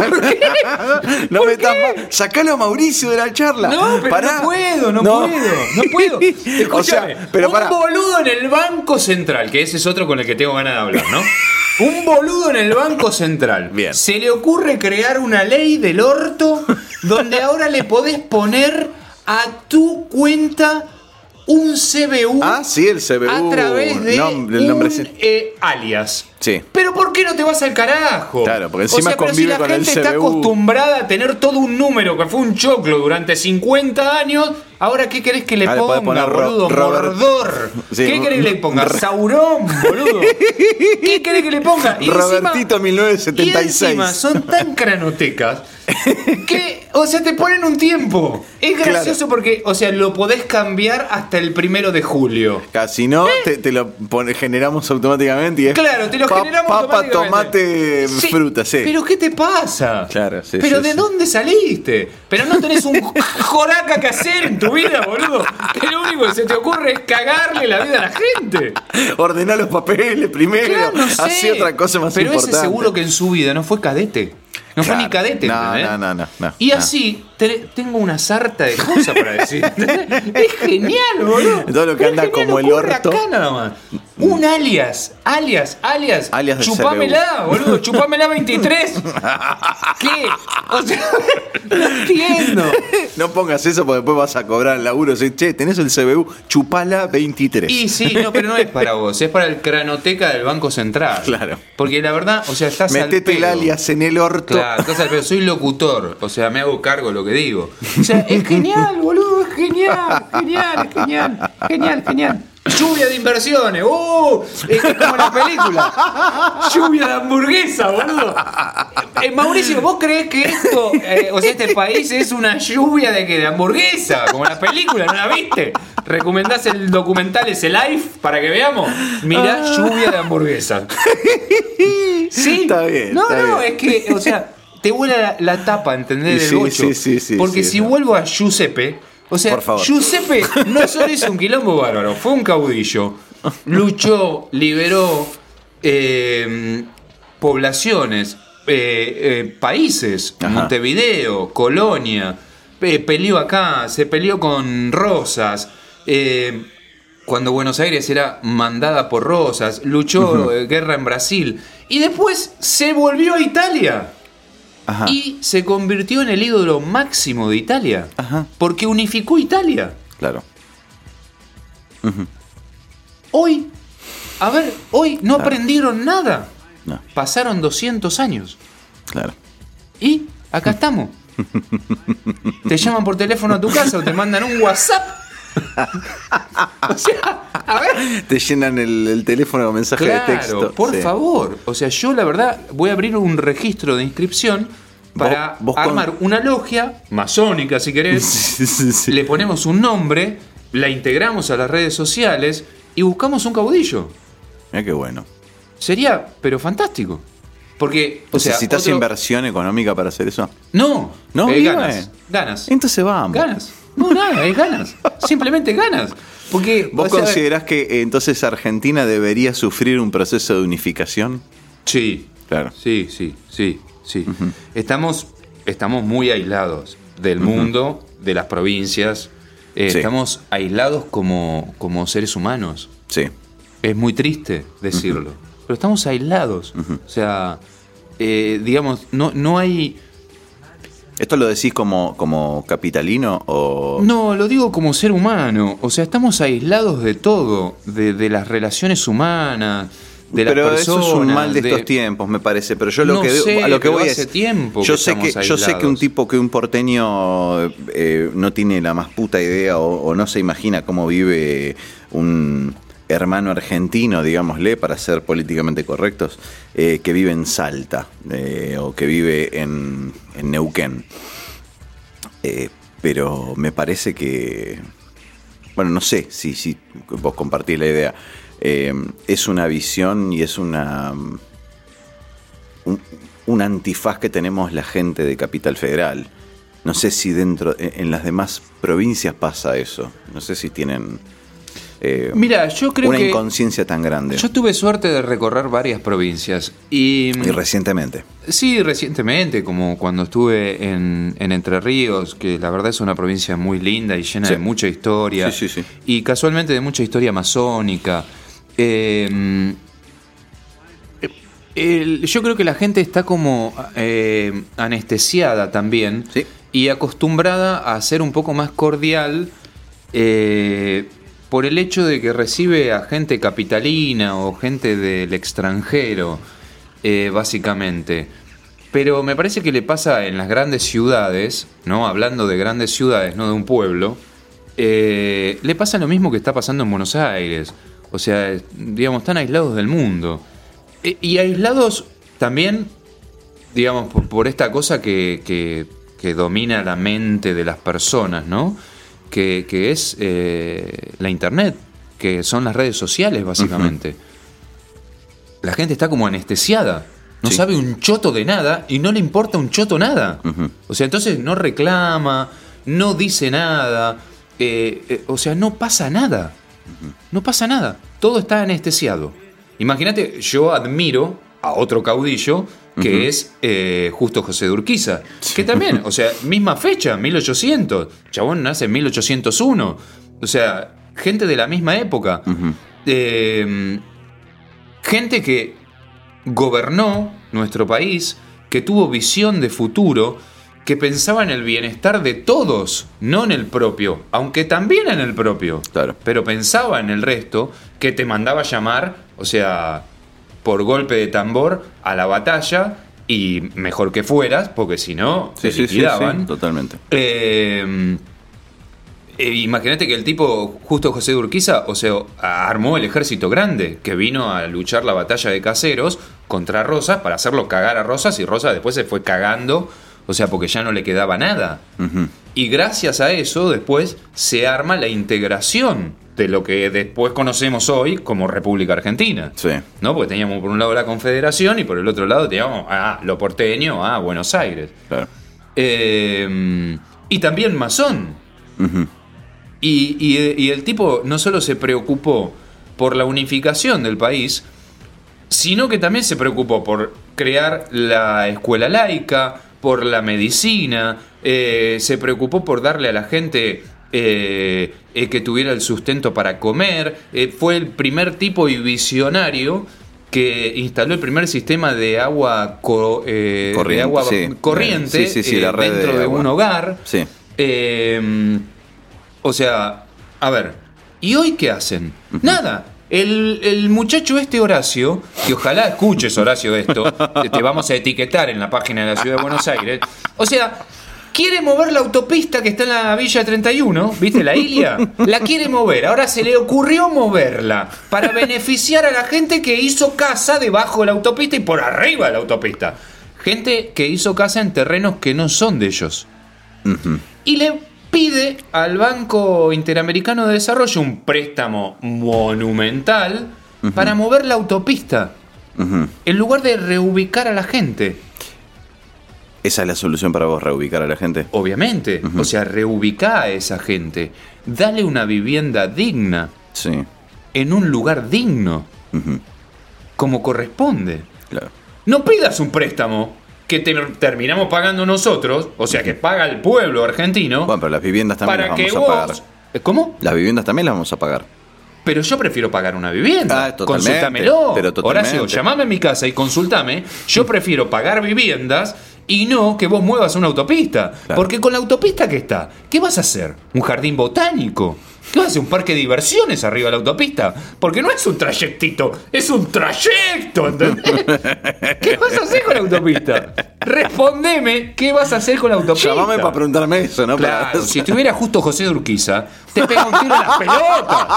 No metas más. Sacalo a Mauricio de la charla. No, pero Pará. no puedo, no, puedo, no puedo. Escúchame, O sea, pero un pará. boludo en el Banco Central, que ese es otro con el que tengo ganas de hablar, ¿no? Un boludo en el Banco Central. Bien. Se le ocurre crear una ley del orto donde ahora le podés poner a tu cuenta un CBU Ah, sí, el CBU. a través de nom- el un nombre sí. eh, alias. Sí. Pero ¿por qué no te vas al carajo? Claro, porque o encima sea, pero si convive la con el gente está acostumbrada a tener todo un número que fue un choclo durante 50 años, ahora ¿qué querés que le Ah, le ponga, Ro- boludo? Robert- Mordor. Sí, ¿Qué querés que le ponga? Ro- Saurón, boludo. ¿Qué querés que le ponga? Y Robertito 1976. Y encima son tan cranotecas que, o sea, te ponen un tiempo. Es gracioso porque, o sea, lo podés cambiar hasta el primero de julio. Claro, Si no, te, te lo pone- generamos automáticamente y es Claro, te lo generamos Papa, tomate, Sí, fruta, sí. Pero ¿qué te pasa? Claro, sí, Pero sí, ¿de sí. dónde saliste? Pero no tenés un joraca que hacer en tu vida, boludo. Que lo único que se te ocurre es cagarle la vida a la gente. Ordená los papeles primero. Claro, no sé. Hacé otra cosa más Pero importante. ese seguro que en su vida no fue cadete. No fue ni cadete, No, no, no, no, no, Y así te- tengo una sarta de cosas para decir. es genial, boludo. Todo lo que anda como el orto. acá nada más. Un alias, alias, alias. Alias de Chupámela, boludo. Chupámela 23. ¿Qué? O sea, no entiendo. No pongas eso porque después vas a cobrar el laburo. Che, tenés el CBU, chupala 23. Y sí, no, pero no es para vos, es para el cranoteca del Banco Central. Claro. Porque la verdad, o sea, estás al Metete el alias en el orto. Claro, estás al pedo. soy locutor, o sea, me hago cargo de lo que digo. O sea, es genial, boludo, es genial, genial, genial, genial, genial. Lluvia de inversiones, ¡uh! Es como la película. Lluvia de hamburguesa, boludo. Eh, Mauricio, ¿vos crees que esto, eh, o sea, este país es una lluvia de que de hamburguesa? Como la película, ¿no la viste? ¿Recomendás el documental ese live para que veamos? Mirá, lluvia de hamburguesa. Sí. Está bien, No, está no, bien. es que, o sea, te vuela la, la tapa, ¿entendés? Sí, bocho. sí, sí, sí, Porque sí, si vuelvo a Giuseppe, o sea. Giuseppe no solo hizo un quilombo bárbaro, fue un caudillo. Luchó, liberó eh, poblaciones, eh, eh, países, Ajá. Montevideo, Colonia, pe- peleó acá, se peleó con Rosas. cuando Buenos Aires era mandada por Rosas, luchó guerra en Brasil y después se volvió a Italia. Ajá. y se convirtió en el ídolo máximo de Italia. Ajá. Porque unificó Italia. Claro. Hoy, a ver, hoy no aprendieron nada. No, Pasaron 200 años. claro. Y acá estamos. Te llaman por teléfono a tu casa o te mandan un WhatsApp. o sea, a ver. Te llenan el, el teléfono con mensaje Claro, de texto. por Sí. favor. O sea, yo la verdad voy a abrir un registro de inscripción para Vos- vos con- armar una logia masónica, si querés. Sí, sí, sí. Le ponemos un nombre, la integramos a las redes sociales y buscamos un caudillo. Mira qué bueno. Sería, pero fantástico. Porque, o sea, ¿Necesitas otro- inversión económica para hacer eso? No, No, eh, ganas. Ganas. Entonces vamos. Ganas. No, nada, es ganas. Simplemente ganas. Porque. ¿Vos o sea, considerás que eh, entonces Argentina debería sufrir un proceso de unificación? Sí. Claro. Sí, sí, sí, sí. Estamos, estamos muy aislados del mundo, de las provincias. Eh, Sí. Estamos aislados como, como seres humanos. Sí. Es muy triste decirlo. Pero estamos aislados. O sea, eh, digamos, no, no hay. ¿Esto lo decís como, como capitalino o...? No, lo digo como ser humano. O sea, estamos aislados de todo, de, de las relaciones humanas, de pero personas. eso es un mal de, de- estos tiempos, me parece. Pero yo lo No que sé, a lo que voy hace es tiempo yo que sé que yo sé que un tipo que un porteño eh, no tiene la más puta idea o, o no se imagina cómo vive un hermano argentino, digámosle, para ser políticamente correctos, eh, que vive en Salta eh, o que vive en, en Neuquén. Eh, pero me parece que bueno, no sé si, si vos compartís la idea. Es una visión y es una. Un, antifaz que tenemos la gente de Capital Federal. No sé si dentro. En, en las demás provincias pasa eso. No sé si tienen. Eh, Mira, yo creo una que. inconsciencia tan grande. Yo tuve suerte de recorrer varias provincias. Y. Y recientemente. Sí, recientemente, como cuando estuve en, en Entre Ríos, que la verdad es una provincia muy linda y llena Sí. de mucha historia. Sí, sí, sí. Y casualmente de mucha historia masónica. Eh, el- yo creo que la gente está como eh, anestesiada también Sí. y acostumbrada a ser un poco más cordial eh, por el hecho de que recibe a gente capitalina o gente del extranjero, eh, básicamente. Pero me parece que le pasa en las grandes ciudades, ¿no? Hablando de grandes ciudades, no de un pueblo, eh, le pasa lo mismo que está pasando en Buenos Aires. O sea, digamos, están aislados del mundo. E- y aislados también, digamos, por, por esta cosa que, que- que domina la mente de las personas, ¿no? Que, que es eh, la Internet, que son las redes sociales, básicamente. La gente está como anestesiada. No Sí. sabe un choto de nada y no le importa un choto nada. O sea, entonces no reclama, no dice nada. eh, eh, o sea, no pasa nada. No pasa nada. Todo está anestesiado. Imagínate, yo admiro a otro caudillo que es eh, Justo José de Urquiza. Que también, o sea, misma fecha, 1800. Chabón nace en 1801. O sea, gente de la misma época. Eh, gente que gobernó nuestro país, que tuvo visión de futuro, que pensaba en el bienestar de todos, no en el propio, aunque también en el propio. Claro. Pero pensaba en el resto, que te mandaba llamar, o sea, por golpe de tambor a la batalla y mejor que fueras, porque si no, te Sí, sí, sí, liquidaban. sí, totalmente. Eh, eh, Imagínate que el tipo, justo José de Urquiza, o sea, armó el ejército grande que vino a luchar la batalla de caseros contra Rosas para hacerlo cagar a Rosas y Rosas después se fue cagando, o sea, porque ya no le quedaba nada. Y gracias a eso después se arma la integración de lo que después conocemos hoy como República Argentina. Sí. ¿No? Porque teníamos por un lado la Confederación y por el otro lado teníamos a lo porteño, a Buenos Aires. Claro. Eh, y también masón. Ujú. Y, y- y el tipo no solo se preocupó por la unificación del país, sino que también se preocupó por crear la escuela laica, por la medicina, eh, se preocupó por darle a la gente eh, eh, que tuviera el sustento para comer, eh, fue el primer tipo y visionario que instaló el primer sistema de agua, co- eh, de Corriente, agua sí. corriente Sí, sí, de dentro de, un hogar. Eh, o sea, a ver, ¿y hoy qué hacen? Nada. El, el muchacho este Horacio, que ojalá escuches Horacio esto, te vamos a etiquetar en la página de la Ciudad de Buenos Aires. O sea, quiere mover la autopista que está en la Villa 31, ¿viste la Ilia? La quiere mover. Ahora se le ocurrió moverla para beneficiar a la gente que hizo casa debajo de la autopista y por arriba de la autopista. Gente que hizo casa en terrenos que no son de ellos y le pide al Banco Interamericano de Desarrollo un préstamo monumental para mover la autopista, en lugar de reubicar a la gente. Esa es la solución para vos, reubicar a la gente. Obviamente, o sea, reubica a esa gente, dale una vivienda digna, Sí, en un lugar digno, como corresponde. claro. No pidas un préstamo que te terminamos pagando nosotros, o sea, que paga el pueblo argentino, Bueno, pero las viviendas también para las que vamos a pagar. vos... ¿Cómo? Las viviendas también las vamos a pagar. Pero yo prefiero pagar una vivienda. Ah, totalmente, Consúltamelo. pero totalmente. Horacio, llamame a mi casa y consultame. Yo prefiero pagar viviendas y no que vos muevas una autopista. Claro. Porque con la autopista que está, ¿qué vas a hacer? ¿Un jardín botánico? ¿Qué vas a hacer? ¿Un parque de diversiones arriba de la autopista? Porque no es un trayectito, es un trayecto, ¿entendés? ¿Qué vas a hacer con la autopista? Respondeme, ¿qué vas a hacer con la autopista? Llamame para preguntarme eso, ¿no? Claro, si estuviera justo José de Urquiza, te pega un tiro en las pelotas.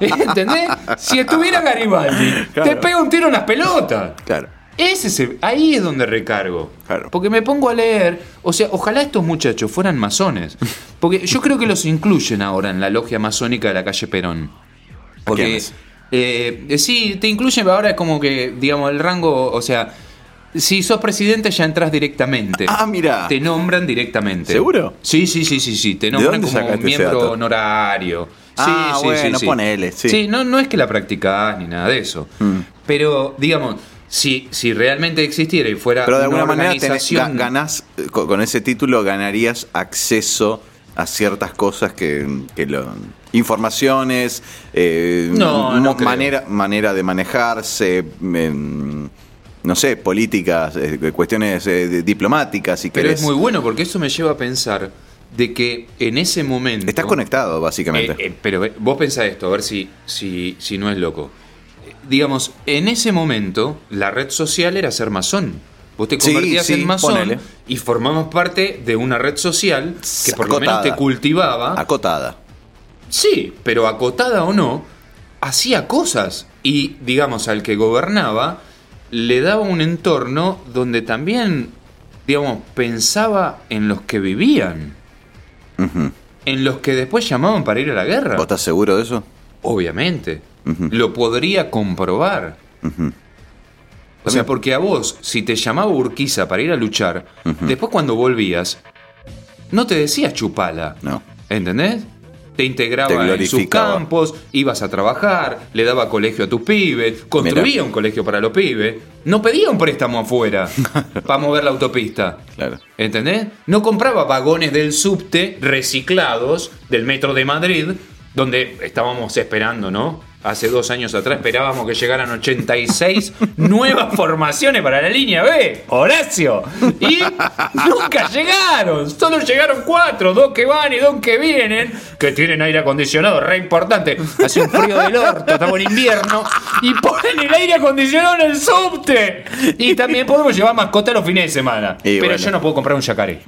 ¿Entendés? Si estuviera Garibaldi, te pega un tiro en las pelotas. Claro. Ese es el- ahí es donde recargo. Claro. Porque me pongo a leer, o sea, ojalá estos muchachos fueran masones. Porque yo creo que los incluyen ahora en la logia masónica de la calle Perón. Porque eh, eh, sí, te incluyen, pero ahora es como que, digamos, el rango, o sea, si sos presidente ya entras directamente. Ah, mira. Te nombran directamente. ¿Seguro? Sí, sí, sí, sí, sí. Te nombran como miembro honorario. Sí, Ah, sí, bueno, sí, sí. ponele, sí. no, no es que la practicás ni nada de eso. Mm. Pero, digamos, si, si realmente existiera y fuera Pero de una alguna manera tenés- organización... ganás, eh, con ese título ganarías acceso a ciertas cosas que, que lo, informaciones, eh, No, no manera, manera de manejarse, em, no sé, políticas, eh, cuestiones eh, de- diplomáticas, si Pero querés. es muy bueno porque eso me lleva a pensar de que en ese momento... Estás conectado, básicamente. Eh, pero vos pensá esto, a ver si, si, si no es loco. Digamos, en ese momento, la red social era ser masón. Vos te convertías sí, en masón y formamos parte de una red social que por lo menos te cultivaba. Acotada. Sí, pero acotada o no, hacía cosas. Y, digamos, al que gobernaba, le daba un entorno donde también, digamos, pensaba en los que vivían. En los que después llamaban para ir a la guerra. ¿Vos estás seguro de eso? Obviamente. Lo podría comprobar. O sea, porque a vos, si te llamaba Urquiza para ir a luchar, después cuando volvías, no te decías chupala. No. ¿Entendés? Te integraba Te en sus campos, ibas a trabajar, le daba colegio a tus pibes, construía Mirá. un colegio para los pibes, no pedía un préstamo afuera para mover la autopista. Claro. ¿Entendés? No compraba vagones del subte reciclados del metro de Madrid, donde estábamos esperando, ¿no? Hace dos años atrás esperábamos que llegaran 86 nuevas formaciones para la línea B, Horacio. Y nunca llegaron, solo llegaron cuatro, dos que van y dos que vienen, que tienen aire acondicionado, re importante. Hace un frío del orto, estamos en invierno, y ponen el aire acondicionado en el subte. Y también podemos llevar mascota los fines de semana. Y pero bueno. yo no puedo comprar un yacaré.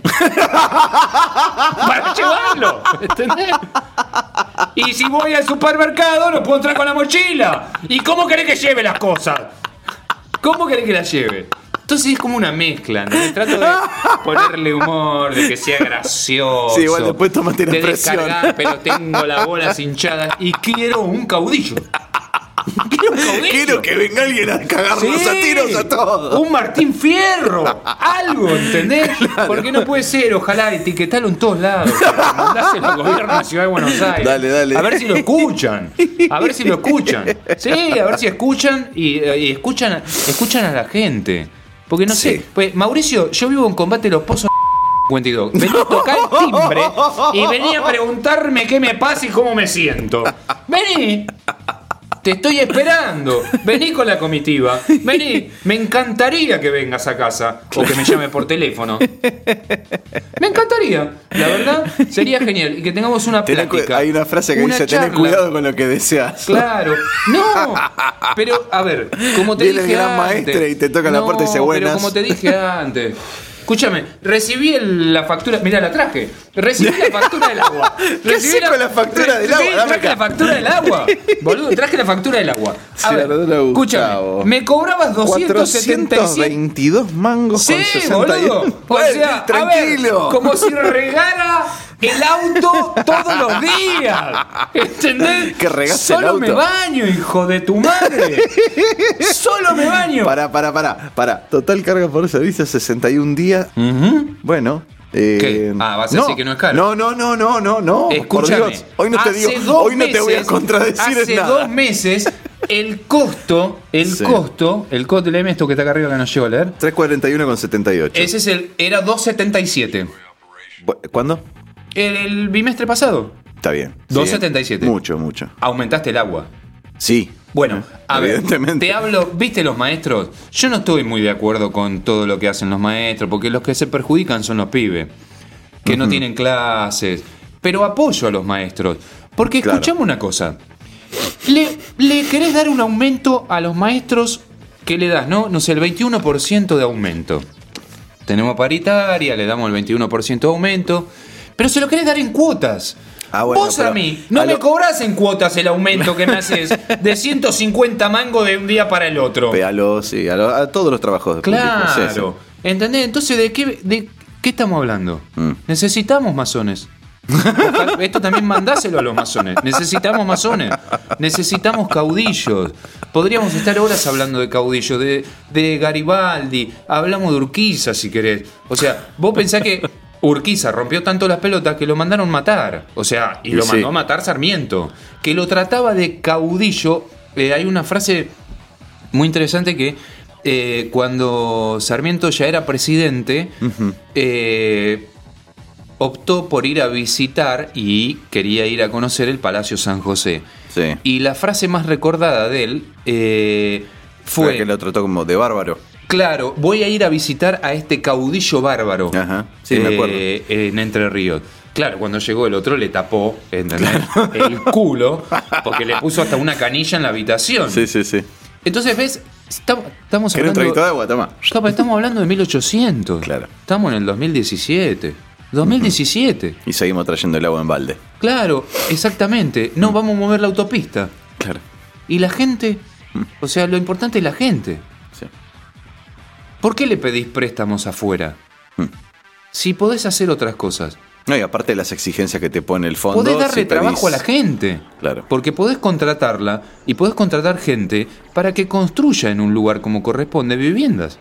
para llevarlo. ¿Entendés? Y si voy al supermercado, no puedo entrar con la mochila. ¿Y cómo querés que lleve las cosas? ¿Cómo querés que las lleve? Entonces es como una mezcla, ¿no? Trato de ponerle humor, de que sea gracioso. Sí, igual después de presión. descargar, pero tengo las bolas hinchadas y quiero un caudillo. Quiero que venga alguien a cagarnos Sí, a tiros a todos. Un Martín Fierro. Algo, ¿entendés? Porque no puede ser, ojalá etiquetarlo en todos lados. Mandáselo al gobierno de la ciudad de Buenos Aires. Dale, dale. A ver si lo escuchan. A ver si lo escuchan. Sí, a ver si escuchan y, eh, y escuchan, escuchan a la gente. Porque no Sí. sé. Pues, Mauricio, yo vivo en combate de los pozos. 52. Venía a tocar el timbre y venía a preguntarme qué me pasa y cómo me siento. Vení. Te estoy esperando. Vení con la comitiva. Vení. Me encantaría que vengas a casa o que me llame por teléfono. Me encantaría. La verdad, sería genial. Y que tengamos una plática. hay una frase que una dice, tenés charla". cuidado con lo que deseas. Claro. No. Pero, a ver, como te Viene el dije gran antes. maestre y te toca la puerta y No, "Buenas". Pero como te dije antes. Escúchame, recibí el- la factura. Mirá, la traje. Recibí la factura del agua. ¿Qué Recibí la factura del agua? Traje acá. la factura del agua. Boludo, traje la factura del agua. A ver, escúchame, me cobrabas 277. 422 mangos Sí, con 61. boludo. O sea, a ver, como si regara el auto todos los días. ¿Entendés? Que regaste el Solo auto. me baño, hijo de tu madre. Solo me baño. Para, para, para, para. Total carga por servicio 61 días. Bueno. eh. Ah, vas a decir que no es caro. No, no, no, no, no, no. Escúchame. Por Dios. Hoy no te hace digo, dos hoy no te voy a meses- contradecir hace en nada. dos meses el costo, el Sí. costo, el costo, léeme esto que está acá arriba que no llego a leer. 341 con 78. Ese es el, era 277. Bu- ¿Cuándo? El, el bimestre pasado. Está bien. 2.77. Mucho, mucho. Aumentaste el agua. Sí. Bueno, a ver, te hablo, ¿viste los maestros? Yo no estoy muy de acuerdo con todo lo que hacen los maestros, porque los que se perjudican son los pibes, que no tienen clases. Pero apoyo a los maestros, porque Claro. escuchame una cosa. Le, le querés dar un aumento a los maestros que le das, ¿no? No sé, el 21% de aumento. Tenemos paritaria, le damos el 21% de aumento, pero se lo querés dar en cuotas. Ah, bueno, Vos a pero mí no a me cobras en cuotas el aumento que me haces de 150 mangos de un día para el otro. A, los, sí, a, lo- a todos los trabajos Claro. sí, sí. ¿Entendés? Entonces, ¿de qué, de qué estamos hablando? Mm. Necesitamos masones. Esto también mandáselo a los masones. Necesitamos masones. Necesitamos caudillos. Podríamos estar horas hablando de caudillos, de, de Garibaldi. Hablamos de Urquiza, si querés. O sea, vos pensás que Urquiza rompió tanto las pelotas que lo mandaron matar. O sea, y lo sí. mandó a matar Sarmiento. Que lo trataba de caudillo. Eh, hay una frase muy interesante que eh, cuando Sarmiento ya era presidente, eh, optó por ir a visitar y quería ir a conocer el Palacio San José. Sí. Y la frase más recordada de él eh, Fue fue, que lo trató como de bárbaro. Claro, voy a ir a visitar a este caudillo bárbaro Ajá, sí, me acuerdo. eh, en Entre Ríos. Claro, cuando llegó el otro le tapó, ¿entendés? El culo, porque le puso hasta una canilla en la habitación. Sí, sí, sí. Entonces, ¿ves? Estamos, estamos ¿Querés un hablando... traguito de agua? Toma. Estamos hablando de 1800. Claro. Estamos en el 2017. 2017. Y seguimos trayendo el agua en balde. Claro, exactamente. No vamos a mover la autopista. Claro. Y la gente, o sea, lo importante es la gente. ¿Por qué le pedís préstamos afuera? Mm. Si podés hacer otras cosas. No, y aparte de las exigencias que te pone el fondo. Podés darle si pedís- trabajo a la gente. Claro. Porque podés contratarla y podés contratar gente para que construya en un lugar como corresponde viviendas.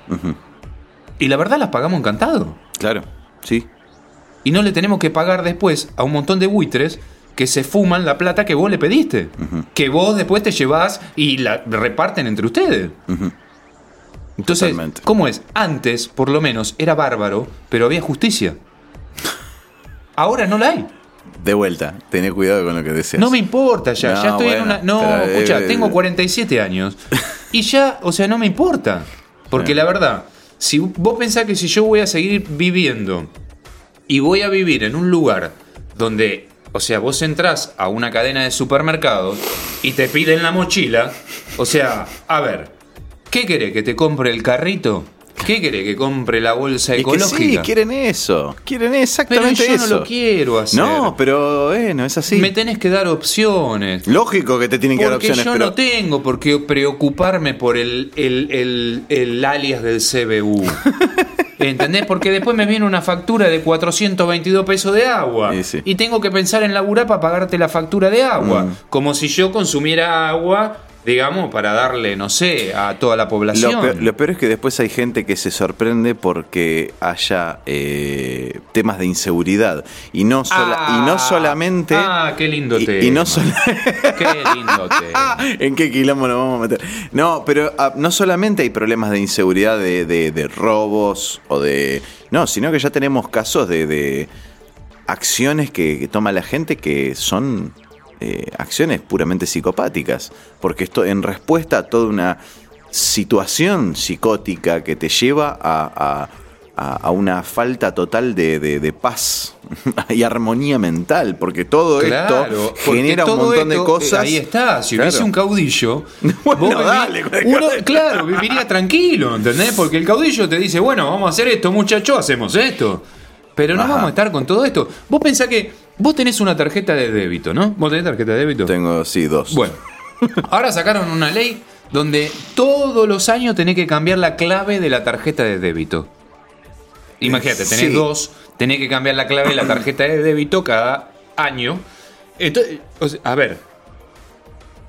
Y la verdad las pagamos encantado. Claro, sí. Y no le tenemos que pagar después a un montón de buitres que se fuman la plata que vos le pediste. Que vos después te llevás y la reparten entre ustedes. Entonces, Totalmente. ¿cómo es? Antes, por lo menos, era bárbaro, pero había justicia. Ahora no la hay. De vuelta, tené cuidado con lo que deseas. No me importa ya. No, ya estoy en una. No, pero, eh, escucha, tengo 47 años. Y ya, o sea, no me importa. Porque la verdad, si vos pensás que si yo voy a seguir viviendo y voy a vivir en un lugar donde, o sea, vos entrás a una cadena de supermercados y te piden la mochila, o sea, a ver, ¿qué querés? ¿Que te compre el carrito? ¿Qué querés? ¿Que compre la bolsa que ecológica? sí, quieren eso. Quieren Pero exactamente yo eso. no lo quiero hacer. No, pero bueno, es así. Me tenés que dar opciones. Lógico que te tienen que dar Porque opciones, yo pero no tengo por qué preocuparme por el, el, el- el alias del CBU. ¿Entendés? Porque después me viene una factura de 422 pesos de agua. Sí, sí. Y tengo que pensar en laburar para pagarte la factura de agua. Mm. Como si yo consumiera agua, digamos, para darle, no sé, a toda la población. Lo peor, lo peor es que después hay gente que se sorprende porque haya eh, temas de inseguridad. Y no, sola- Ah, y no solamente. Ah, qué lindo y, tema. y no sola- Qué lindo tema. ¿En qué quilombo nos vamos a meter? No, pero ah, no solamente hay problemas de inseguridad de, de- de robos o de. No, sino que ya tenemos casos de, de acciones que, que toma la gente que son eh, acciones puramente psicopáticas, porque esto en respuesta a toda una situación psicótica que te lleva a, a- a- una falta total de, de- de paz y armonía mental, porque todo Claro, esto genera un montón de esto, cosas. eh, Ahí está, si Claro. hubiese un caudillo, Bueno, vos dale, uno, claro, viviría tranquilo, ¿entendés? Porque el caudillo te dice, bueno, vamos a hacer esto, muchachos, hacemos esto. Pero no Ajá. vamos a estar con todo esto. Vos pensás que vos tenés una tarjeta de débito, ¿no? ¿Vos tenés tarjeta de débito? Tengo, sí, dos. Bueno, ahora sacaron una ley donde todos los años tenés que cambiar la clave de la tarjeta de débito. Imagínate, tenés Sí. dos, tenés que cambiar la clave de la tarjeta de débito cada año. Entonces, o sea, a ver.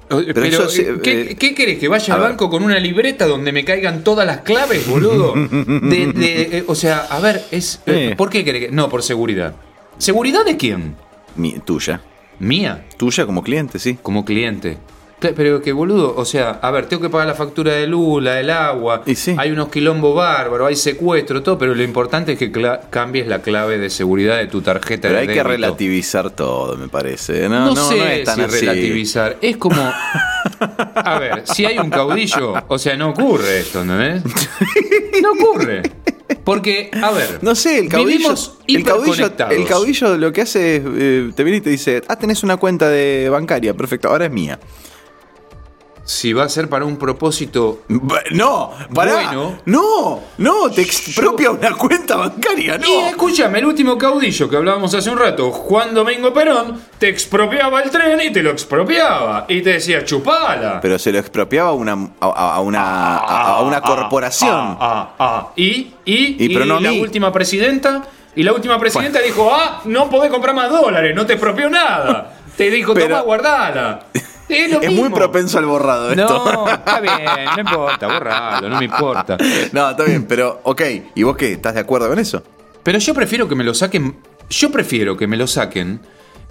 Pero, eso eh, ¿qué, eh, qué querés? ¿Que vaya al ver. banco con una libreta donde me caigan todas las claves, boludo? De- de- eh, o sea, a ver, es, eh, Eh. ¿por qué querés que.? No, por seguridad. ¿Seguridad de quién? Mi- tuya. Mía Tuya como cliente, sí. como cliente. Pero que boludo, o sea, a ver, tengo que pagar la factura de luz, la del agua, Y sí. hay unos quilombos bárbaros, hay secuestro, todo, pero lo importante es que cambies la clave de seguridad de tu tarjeta Pero de hay que relativizar todo, me parece. No, No, no, sé no es tan si así. relativizar, es como... A ver, si hay un caudillo, o sea, no ocurre esto, ¿entendés? No ocurre. Porque, a ver, No sé, el caudillo, el caudillo lo que hace es, eh, te viene y te dice, ah, tenés una cuenta de bancaria, perfecto, ahora es mía. Si va a ser para un propósito No, pará. Bueno. no, no, te expropia una cuenta bancaria, Y no. escúchame, el último caudillo que hablábamos hace un rato, Juan Domingo Perón, te expropiaba el tren y te lo expropiaba. Y te decía, chupala. Pero se lo expropiaba a una, a, a una, a, a una corporación. Ah, ah, ah. Y, y, Y, pero no la mí. última presidenta. Y la última presidenta dijo, ah, no podés comprar más dólares, no te expropió nada. Te dijo, Pero- toma, guardala. Es, lo es muy propenso al borrado esto. No, está bien, no importa, borralo, no me importa. No, está bien, pero ok. ¿Y vos qué? ¿Estás de acuerdo con eso? Pero yo prefiero que me lo saquen. Yo prefiero que me lo saquen.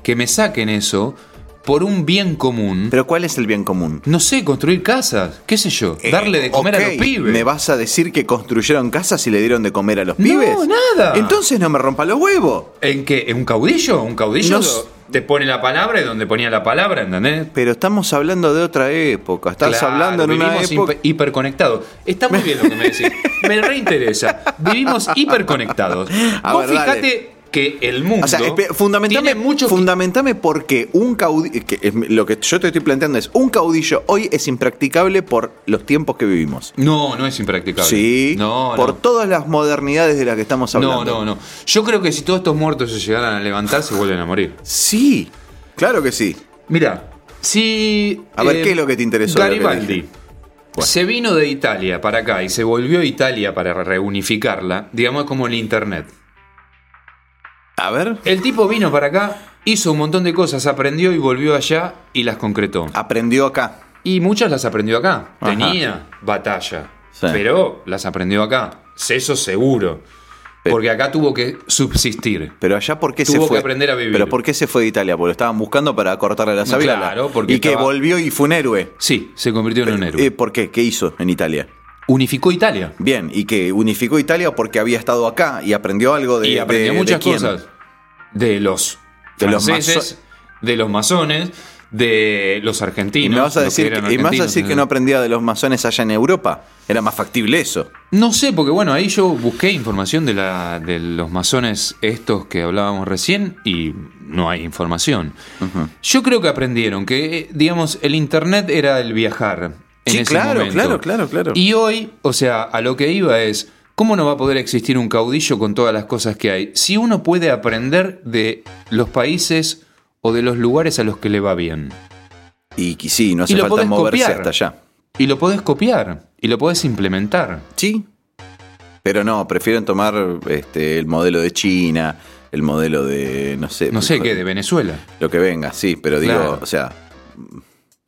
Que me saquen eso por un bien común. Pero ¿cuál es el bien común? no sé, construir casas. ¿Qué sé yo? Darle de comer a los pibes. ¿Me vas a decir que construyeron casas y le dieron de comer a los No, pibes? nada. Entonces no me rompa los huevos. ¿En qué? ¿En un caudillo? Un caudillo No te pone la palabra y donde ponía la palabra, ¿entendés? Pero estamos hablando de otra época. Estás Claro, hablando en una época. hiper- hiperconectados. Está muy bien lo que me decís. Me reinteresa. Vivimos hiperconectados. Vos ver, dale. Que el mundo O sea, fundamentame, tiene mucho fundamentame porque un caudillo. Lo que yo te estoy planteando es: un caudillo hoy es impracticable por los tiempos que vivimos. No, no es impracticable. Sí, no, por no. todas las modernidades de las que estamos No, hablando. no, no. Yo creo que si todos estos muertos se llegaran a levantar, se vuelven a morir. Sí, claro que sí. Mira, si. A ver, ¿qué es lo que te interesó Garibaldi? Bueno. se vino de Italia para acá y se volvió a Italia para reunificarla, digamos como el Internet. A ver, El tipo vino para acá, hizo un montón de cosas, aprendió y volvió allá y las concretó. aprendió acá. Y muchas las aprendió acá. Ajá. Tenía batalla, Sí. pero las aprendió acá. Eso seguro. Porque acá tuvo que subsistir. Pero allá, ¿por qué se Tuvo que fue? aprender a vivir. ¿Pero por qué se fue de Italia? Porque lo estaban buscando para cortarle la sabia. Claro, porque Y que volvió y fue un héroe. Sí, se convirtió en un héroe. Eh, ¿Por qué? ¿Qué hizo en Italia? Unificó Italia. Bien, y que unificó Italia porque había estado acá y aprendió algo de. y aprendió de- muchas de quién. cosas. De los De los de los masones, de los Y argentinos. me vas a decir, que, y vas a decir que no aprendía de los masones allá en Europa. Era más factible eso. No sé, porque bueno, ahí yo busqué información de, la, de los masones estos que hablábamos recién y no hay información. Yo creo que aprendieron que, eh, digamos, el Internet era el viajar. En Sí, ese claro, momento. claro, claro, claro. Y hoy, o sea, a lo que iba es, ¿cómo no va a poder existir un caudillo con todas las cosas que hay? Si uno puede aprender de los países o de los lugares a los que le va bien. Y sí, no hace falta moverse copiar. hasta allá. Y lo podés copiar. Y lo podés implementar. Sí. Pero no, prefieren tomar este, el modelo de China, el modelo de. no sé. No sé qué, de Venezuela. Lo que venga, sí, pero digo, Claro. o sea.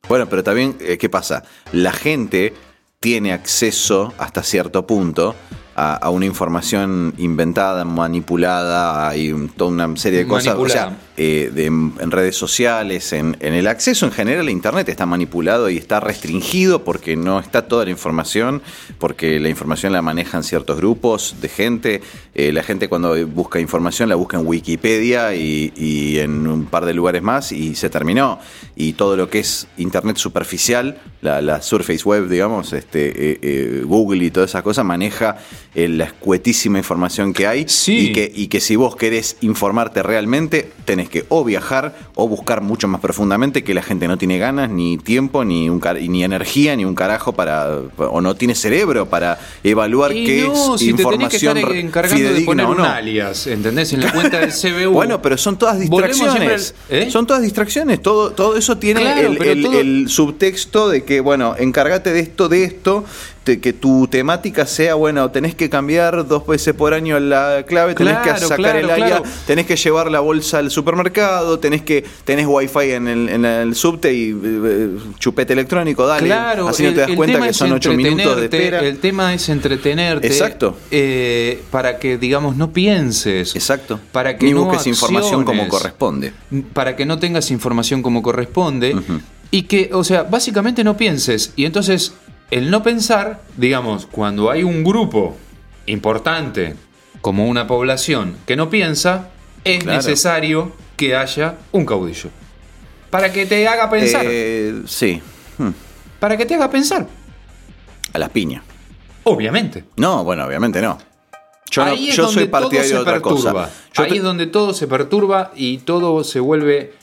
Bueno, pero también, eh, ¿qué pasa? La gente tiene acceso hasta cierto punto a, a una información inventada, manipulada, hay un- toda una serie de cosas. O sea, eh, de- en redes sociales, en, en el acceso en general a Internet está manipulado y está restringido porque no está toda la información, porque la información la manejan ciertos grupos de gente. Eh, la gente cuando busca información la busca en Wikipedia y, y en un par de lugares más y se terminó. Y todo lo que es Internet superficial, la, la Surface Web, digamos, este, eh, Google y todas esas cosas, maneja eh, la escuetísima información que hay Sí. y que y que si vos querés informarte realmente, tenés que o viajar o buscar mucho más profundamente que la gente no tiene ganas, ni tiempo, ni un ni energía, ni un carajo para. o no tiene cerebro para evaluar Y qué no, es si te tenés que información estar de fidedigna poner o un no. alias, ¿entendés? En la cuenta del CBU. Bueno, pero son todas distracciones. al- ¿eh? Son todas distracciones. Todo, todo eso tiene Claro, el, el- todo- el subtexto de que, bueno, encárgate de esto, de esto, de que tu temática sea, bueno, tenés que cambiar dos veces por año la clave, tenés que sacar claro, el claro. tenés que llevar la bolsa al supermercado, tenés que tenés wifi en el, en el subte y eh, chupete electrónico, dale. Claro, así no te das cuenta que son ocho minutos de espera. El tema es entretenerte. Exacto. eh, para que, digamos, no pienses. Exacto. Para que Ni no busques información como corresponde. Para que no tengas información como corresponde. Y que, o sea, básicamente no pienses. Y entonces, el no pensar, digamos, cuando hay un grupo importante, como una población, que no piensa, es Claro. necesario que haya un caudillo. Para que te haga pensar. Eh, sí, Hmm. Para que te haga pensar. a las piñas. Obviamente. No, bueno, obviamente no. Yo, no- Ahí es yo donde soy partidario de todo se otra perturba. cosa. Yo, Ahí te- es donde todo se perturba y todo se vuelve.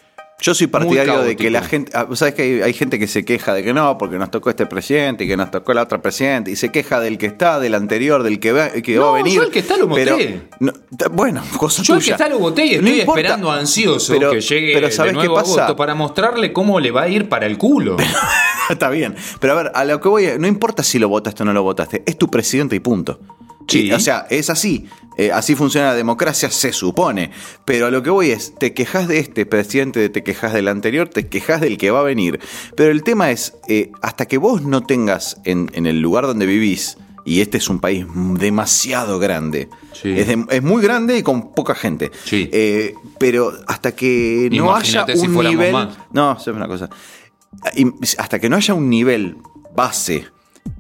Yo soy partidario de que la gente. ah, ¿Sabes que hay, hay gente que se queja de que no, porque nos tocó este presidente y que nos tocó la otra presidente y se queja del que está, del anterior, del que va, que No, va a venir? yo el que está lo voté. Pero, no, bueno, cosa Yo el tuya. que está lo voté y No estoy importa. esperando ansioso Pero- que llegue pero de ¿sabes nuevo qué pasa? agosto para mostrarle cómo le va a ir para el culo. Está bien. Pero a ver, a lo que voy, no importa si lo votaste o no lo votaste, es tu presidente y punto. Sí. Y, o sea, es así. Eh, así funciona la democracia, se supone. Pero a lo que voy es, te quejas de este presidente, te quejas del anterior, te quejas del que va a venir. Pero el tema es, eh, hasta que vos no tengas en, en el lugar donde vivís, y este es un país demasiado grande, Sí. es, de- es muy grande y con poca gente. Sí. Eh, pero hasta que no haya Imagínate un nivel... más. No, es una cosa. Y hasta que no haya un nivel base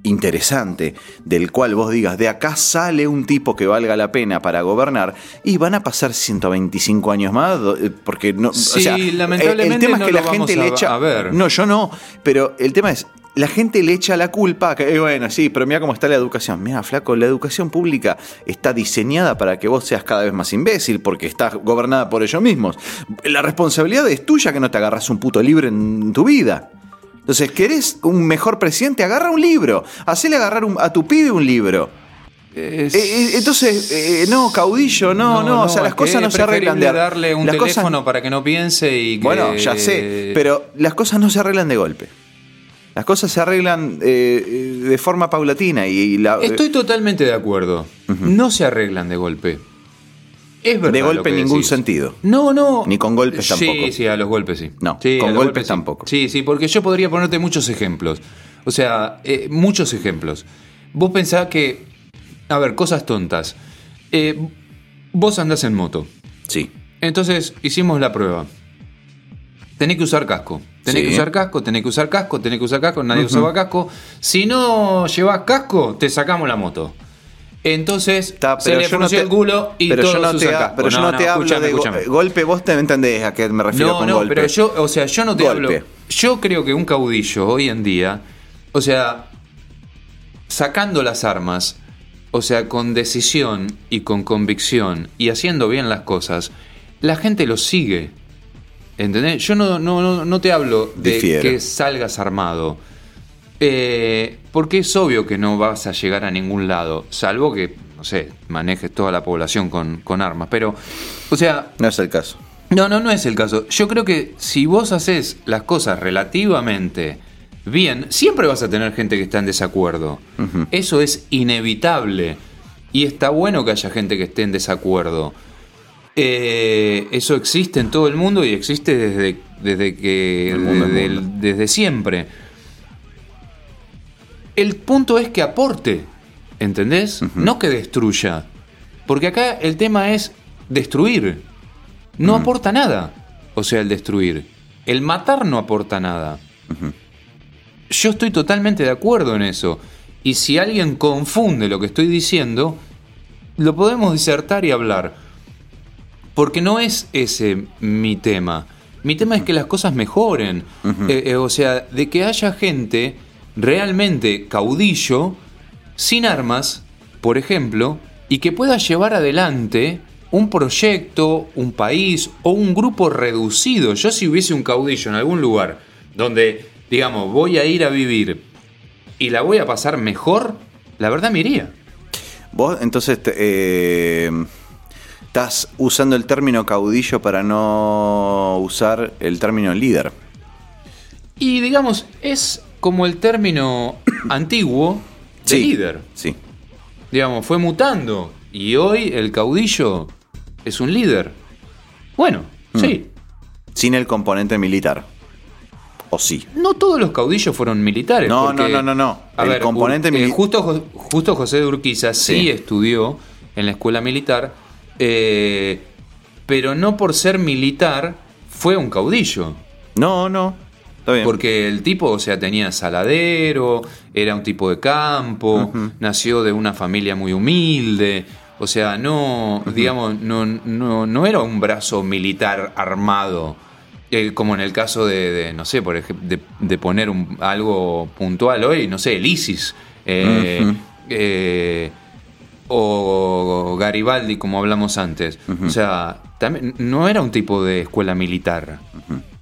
interesante del cual vos digas, de acá sale un tipo que valga la pena para gobernar, y van a pasar 125 años más, eh, porque no... Sí, o sea, lamentablemente el tema no es que la gente le echa... a ver. No, yo no, pero el tema es... La gente le echa la culpa, que, eh, bueno, sí, pero mira cómo está la educación. Mira, flaco, la educación pública está diseñada para que vos seas cada vez más imbécil, porque está gobernada por ellos mismos. La responsabilidad es tuya que no te agarras un puto libro en tu vida. Entonces, ¿querés un mejor presidente? Agarra un libro. Hacele agarrar un- a tu pibe un libro. Es- Eh, eh, entonces, eh, no, caudillo, no, no, o sea, las cosas no se arreglan de darle un las cosas- teléfono para que no piense y que... Bueno, ya sé, pero las cosas no se arreglan de golpe. Las cosas se arreglan eh, de forma paulatina y, la, Estoy totalmente de acuerdo. No se arreglan de golpe. Es verdad. de golpe en ningún decís. sentido. No, no. Ni con golpes sí, tampoco. Sí, a los golpes sí. No, Sí, con golpes sí. tampoco. Sí, sí, porque yo podría ponerte muchos ejemplos. O sea, eh, muchos ejemplos. Vos pensás que. A ver, cosas tontas. Eh, vos andás en moto. Sí. Entonces hicimos la prueba. Tenés que usar casco. Tenés Sí. que usar casco, tenés que usar casco, tenés que usar casco, nadie usaba casco. Si no llevas casco, te sacamos la moto. Entonces Está, se pero le yo no frunció te- el culo y pero yo todos no te, ha- pero yo no, te hablo escúchame, de go- escúchame. golpe, vos te entendés a qué me refiero No, con no, golpe. pero yo, o sea, yo no te Golpe. hablo. Yo creo que un caudillo hoy en día, o sea, sacando las armas, o sea, con decisión y con convicción y haciendo bien las cosas, la gente lo sigue. ¿Entendés? Yo no, no, no, no te hablo de Difiero. que salgas armado. Eh, porque es obvio que no vas a llegar a ningún lado, salvo que, no sé, manejes toda la población con, con armas. Pero, o sea, No es el caso. no, no, no es el caso. Yo creo que si vos haces las cosas relativamente bien, siempre vas a tener gente que está en desacuerdo. Eso es inevitable. Y está bueno que haya gente que esté en desacuerdo. Eh, eso existe en todo el mundo y existe desde, desde que. El mundo es desde, el- mundo. desde siempre. El punto es que aporte. ¿Entendés? No que destruya. Porque acá el tema es destruir. No aporta nada. O sea, el destruir. El matar no aporta nada. Yo estoy totalmente de acuerdo en eso. Y si alguien confunde lo que estoy diciendo, lo podemos disertar y hablar. Porque no es ese mi tema. Mi tema es que las cosas mejoren. Eh, eh, o sea, de que haya gente realmente caudillo, sin armas, por ejemplo, y que pueda llevar adelante un proyecto, un país o un grupo reducido. Yo si hubiese un caudillo en algún lugar donde, digamos, voy a ir a vivir y la voy a pasar mejor, la verdad me iría. Vos entonces eh, estás usando el término caudillo para no usar el término líder. Y digamos, es como el término antiguo de Sí, líder. Sí. Digamos, fue mutando. Y hoy el caudillo es un líder. Bueno, Mm. sí. Sin el componente militar. ¿O sí? No todos los caudillos fueron militares. No, porque- no, no, no, no. A El ver, componente eh, mili- justo, justo José de Urquiza sí, Sí. estudió en la escuela militar, eh, pero no por ser militar fue un caudillo. No, no. Porque el tipo, o sea, tenía saladero, era un tipo de campo, nació de una familia muy humilde. O sea, no, digamos, no, no, no era un brazo militar armado. eh, como en el caso de, de, no sé, por ejemplo, de, de poner un- algo puntual hoy, no sé, el ISIS. eh, eh, o Garibaldi, como hablamos antes. O sea, también no era un tipo de escuela militar,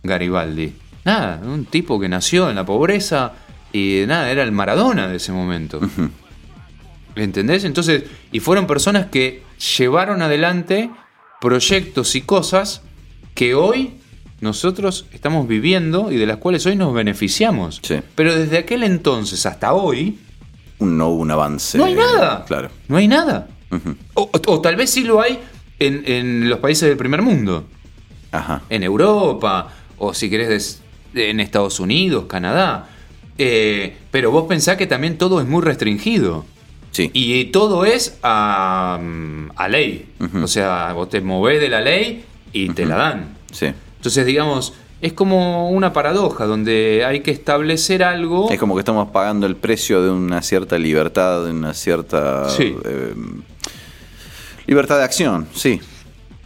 Garibaldi. Nada, un tipo que nació en la pobreza y nada, era el Maradona de ese momento. ¿Entendés? Entonces, y fueron personas que llevaron adelante proyectos y cosas que hoy nosotros estamos viviendo y de las cuales hoy nos beneficiamos. Sí. Pero desde aquel entonces hasta hoy, no hubo un avance. no hay nada. Claro. No hay nada. O, o- o tal vez sí lo hay en, en los países del primer mundo. Ajá. En Europa, o si querés, en Estados Unidos, Canadá. Eh, pero vos pensás que también todo es muy restringido. Sí. Y todo es a, a ley. O sea, vos te movés de la ley y te la dan. Sí. Entonces, digamos, es como una paradoja donde hay que establecer algo. Es como que estamos pagando el precio de una cierta libertad, de una cierta Sí. eh, libertad de acción, sí.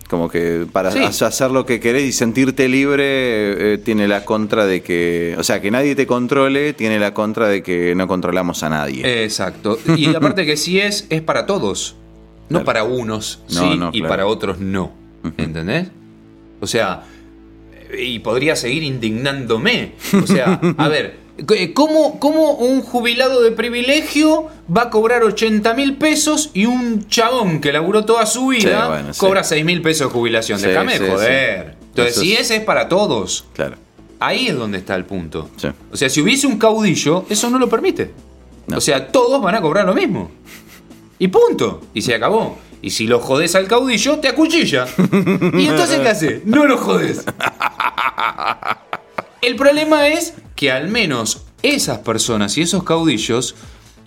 Como que para Sí. hacer lo que querés y sentirte libre eh, tiene la contra de que, o sea, que nadie te controle tiene la contra de que no controlamos a nadie. Exacto. Y aparte que sí es, es para todos. No Claro. para unos, No, sí, no, y claro. para otros no. ¿Entendés? O sea, y podría seguir indignándome. O sea, a ver, ¿cómo, cómo un jubilado de privilegio va a cobrar 80 mil pesos y un chabón que laburó toda su vida Sí, bueno, sí. cobra 6 mil pesos de jubilación? Sí, Déjame joder. Entonces, si es- ese es para todos, Claro. ahí es donde está el punto. O sea, si hubiese un caudillo, eso no lo permite. No. O sea, todos van a cobrar lo mismo. Y punto. Y se acabó. Y si lo jodes al caudillo, te acuchilla. ¿Y entonces qué hace? No lo jodes. El problema es que al menos esas personas y esos caudillos,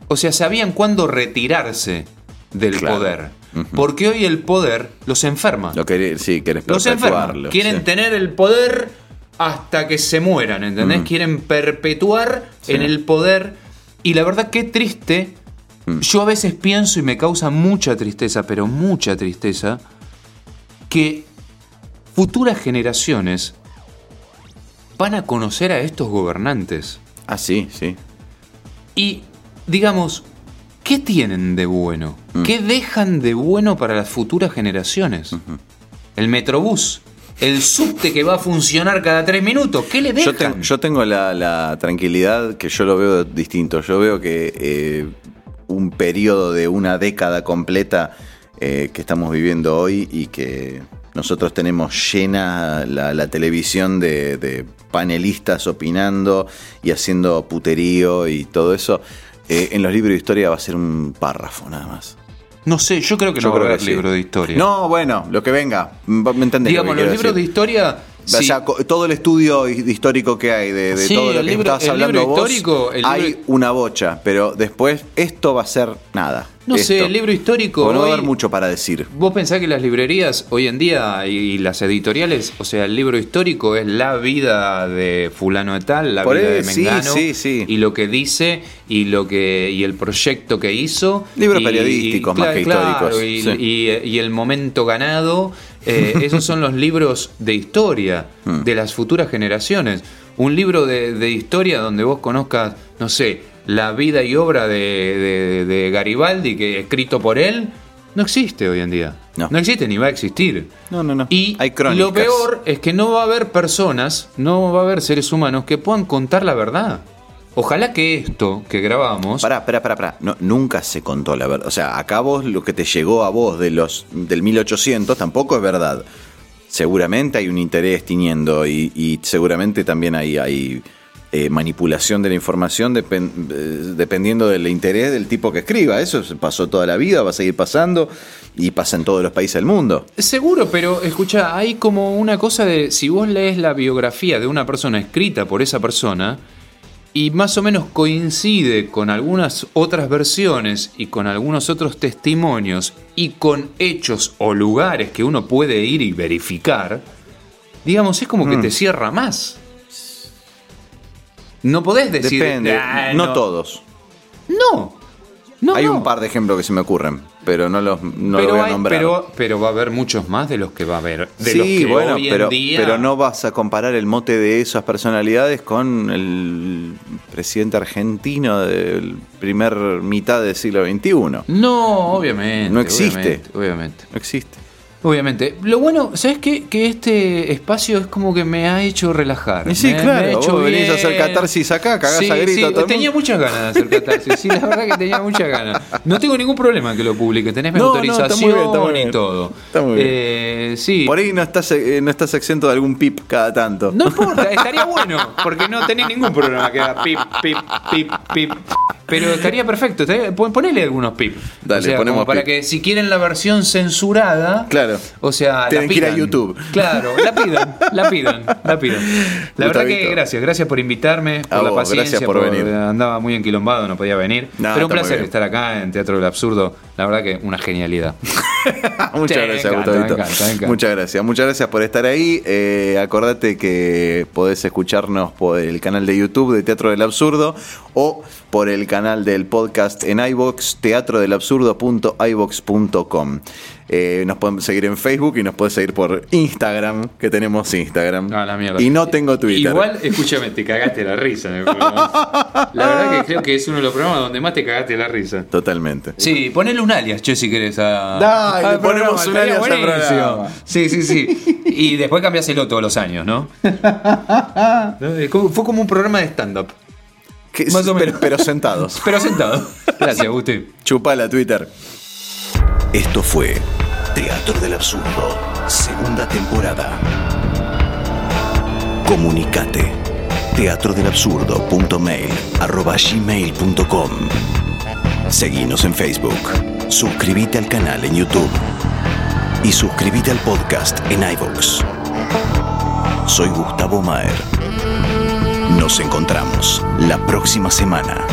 o sea, sabían cuándo retirarse del Claro. poder. Porque hoy el poder los enferma. Lo que sí, Los enferma. Quieren sí. tener el poder hasta que se mueran, ¿entendés? Mm. Quieren perpetuar Sí. en el poder. Y la verdad, qué triste. Mm. Yo a veces pienso y me causa mucha tristeza, pero mucha tristeza, que futuras generaciones van a conocer a estos gobernantes. Ah, sí, sí. Y, digamos, ¿qué tienen de bueno? Mm. ¿Qué dejan de bueno para las futuras generaciones? El metrobús, el subte que va a funcionar cada tres minutos, ¿qué le Yo, dejan? ten- yo tengo la, la tranquilidad que yo lo veo distinto. Yo veo que eh, un periodo de una década completa eh, que estamos viviendo hoy y que nosotros tenemos llena la, la televisión de, de panelistas opinando y haciendo puterío y todo eso. eh, en los libros de historia va a ser un párrafo nada más. No sé, yo creo que Yo no va a creo haber que sí. libro de historia. No, bueno, lo que venga. ¿Me entendés? lo Digamos, que los libros de decir? O sea, todo el estudio hi- histórico que hay de, de Sí, todo lo que libro- estabas el hablando vos, histórico, hay libro- una bocha, pero después esto va a ser nada. No sé, el libro histórico Porque no va a hoy- haber mucho para decir. Vos pensás que las librerías hoy en día y, y las editoriales, o sea, el libro histórico es la vida de fulano de tal, la Por vida de Mengano sí, sí. y lo que dice y lo que y el proyecto que hizo. Libros periodísticos más que claro, históricos, Y, sí. y- y el momento ganado, eh, esos son los libros de historia Mm. de las futuras generaciones. Un libro de, de historia donde vos conozcas, no sé, la vida y obra de, de- de Garibaldi, que escrito por él, no existe hoy en día. No. No existe ni va a existir. No, no, no. Y Hay crónicas. lo peor es que no va a haber personas, no va a haber seres humanos que puedan contar la verdad. Ojalá que esto que grabamos. Pará, pará, pará, pará. No, nunca se contó la verdad. O sea, acá vos lo que te llegó a vos de los del 1800 tampoco es verdad. Seguramente hay un interés tiniendo y, y seguramente también hay, hay eh, manipulación de la información eh, dependiendo del interés del tipo que escriba. Eso pasó toda la vida, va a seguir pasando y pasa en todos los países del mundo. Seguro, pero escucha, hay como una cosa de si vos lees la biografía de una persona escrita por esa persona y más o menos coincide con algunas otras versiones y con algunos otros testimonios y con hechos o lugares que uno puede ir y verificar, digamos, es como que te cierra más. No podés decir... Depende, "Ah, no, todos. No. No, hay no. un par de ejemplos que se me ocurren, pero no los no pero, los voy a hay- nombrar. pero, pero va a haber muchos más de los que va a haber. De los sí, que bueno, hoy en pero, día- pero no vas a comparar el mote de esas personalidades con el presidente argentino del primer mitad del siglo XXI. No No, obviamente. No existe. Obviamente. Obviamente. existe. Obviamente. Lo bueno, ¿sabes qué? Que este espacio es como que me ha hecho relajar. Y sí, Me- me claro, ha hecho vos venís a hacer catarsis acá, cagás Sí, a grito sí, a todo el tenía muchas ganas de hacer catarsis. Sí, la verdad que tenía muchas ganas. No tengo ningún problema en que lo publique. Tenés mi No, no, autorización está muy bien, está muy y todo. Está muy bien. Eh, sí. Por ahí no estás, eh, no estás exento de algún pip cada tanto. No importa, estaría bueno, porque no tenés ningún programa que haga pip, pip, pip, pip. Pero estaría perfecto, estaría- pon- ponele algunos pip. Dale, o sea, ponemos como para pip. que si quieren la versión censurada, Claro. O sea, la Tienen que ir a pidan. YouTube. Claro, la pidan, la pidan, la pidan. La verdad que gracias, gracias por invitarme, por A la vos, paciencia, gracias por venir. andaba muy enquilombado, no podía venir. No, Pero un placer estar acá en Teatro del Absurdo, la verdad que una genialidad. Muchas gracias, encanta, Gustavito. me encanta, me encanta. Muchas gracias. Muchas gracias por estar ahí. Eh, acordate que podés escucharnos por el canal de YouTube de Teatro del Absurdo o por el canal del podcast en iVox, teatrodelabsurdo.ivox.com. Eh, nos pueden seguir en Facebook y nos puedes seguir por Instagram, que tenemos Instagram. Ah, la mierda. Y no tengo Twitter. Igual, escúchame, te cagaste la risa en el programa. La verdad que creo que es uno de los programas donde más te cagaste la risa. Totalmente. Sí, ponele un alias, che, si querés. A, Dale, al le ponemos un alias al programa. Sí, sí, sí. Y después cambiáselo todos los años, ¿no? Como- Fue como un programa de stand-up. Que- Más o pero, menos. pero sentados. Pero sentado. Gracias, Gusti. Chupala Twitter. Esto fue Teatro del Absurdo, segunda temporada. Comunicate. teatrodelabsurdo.mail arroba gmail.com Seguinos en Facebook. Suscríbete al canal en YouTube. Y suscríbete al podcast en iVoox. Soy Gustavo Maer. Nos encontramos la próxima semana.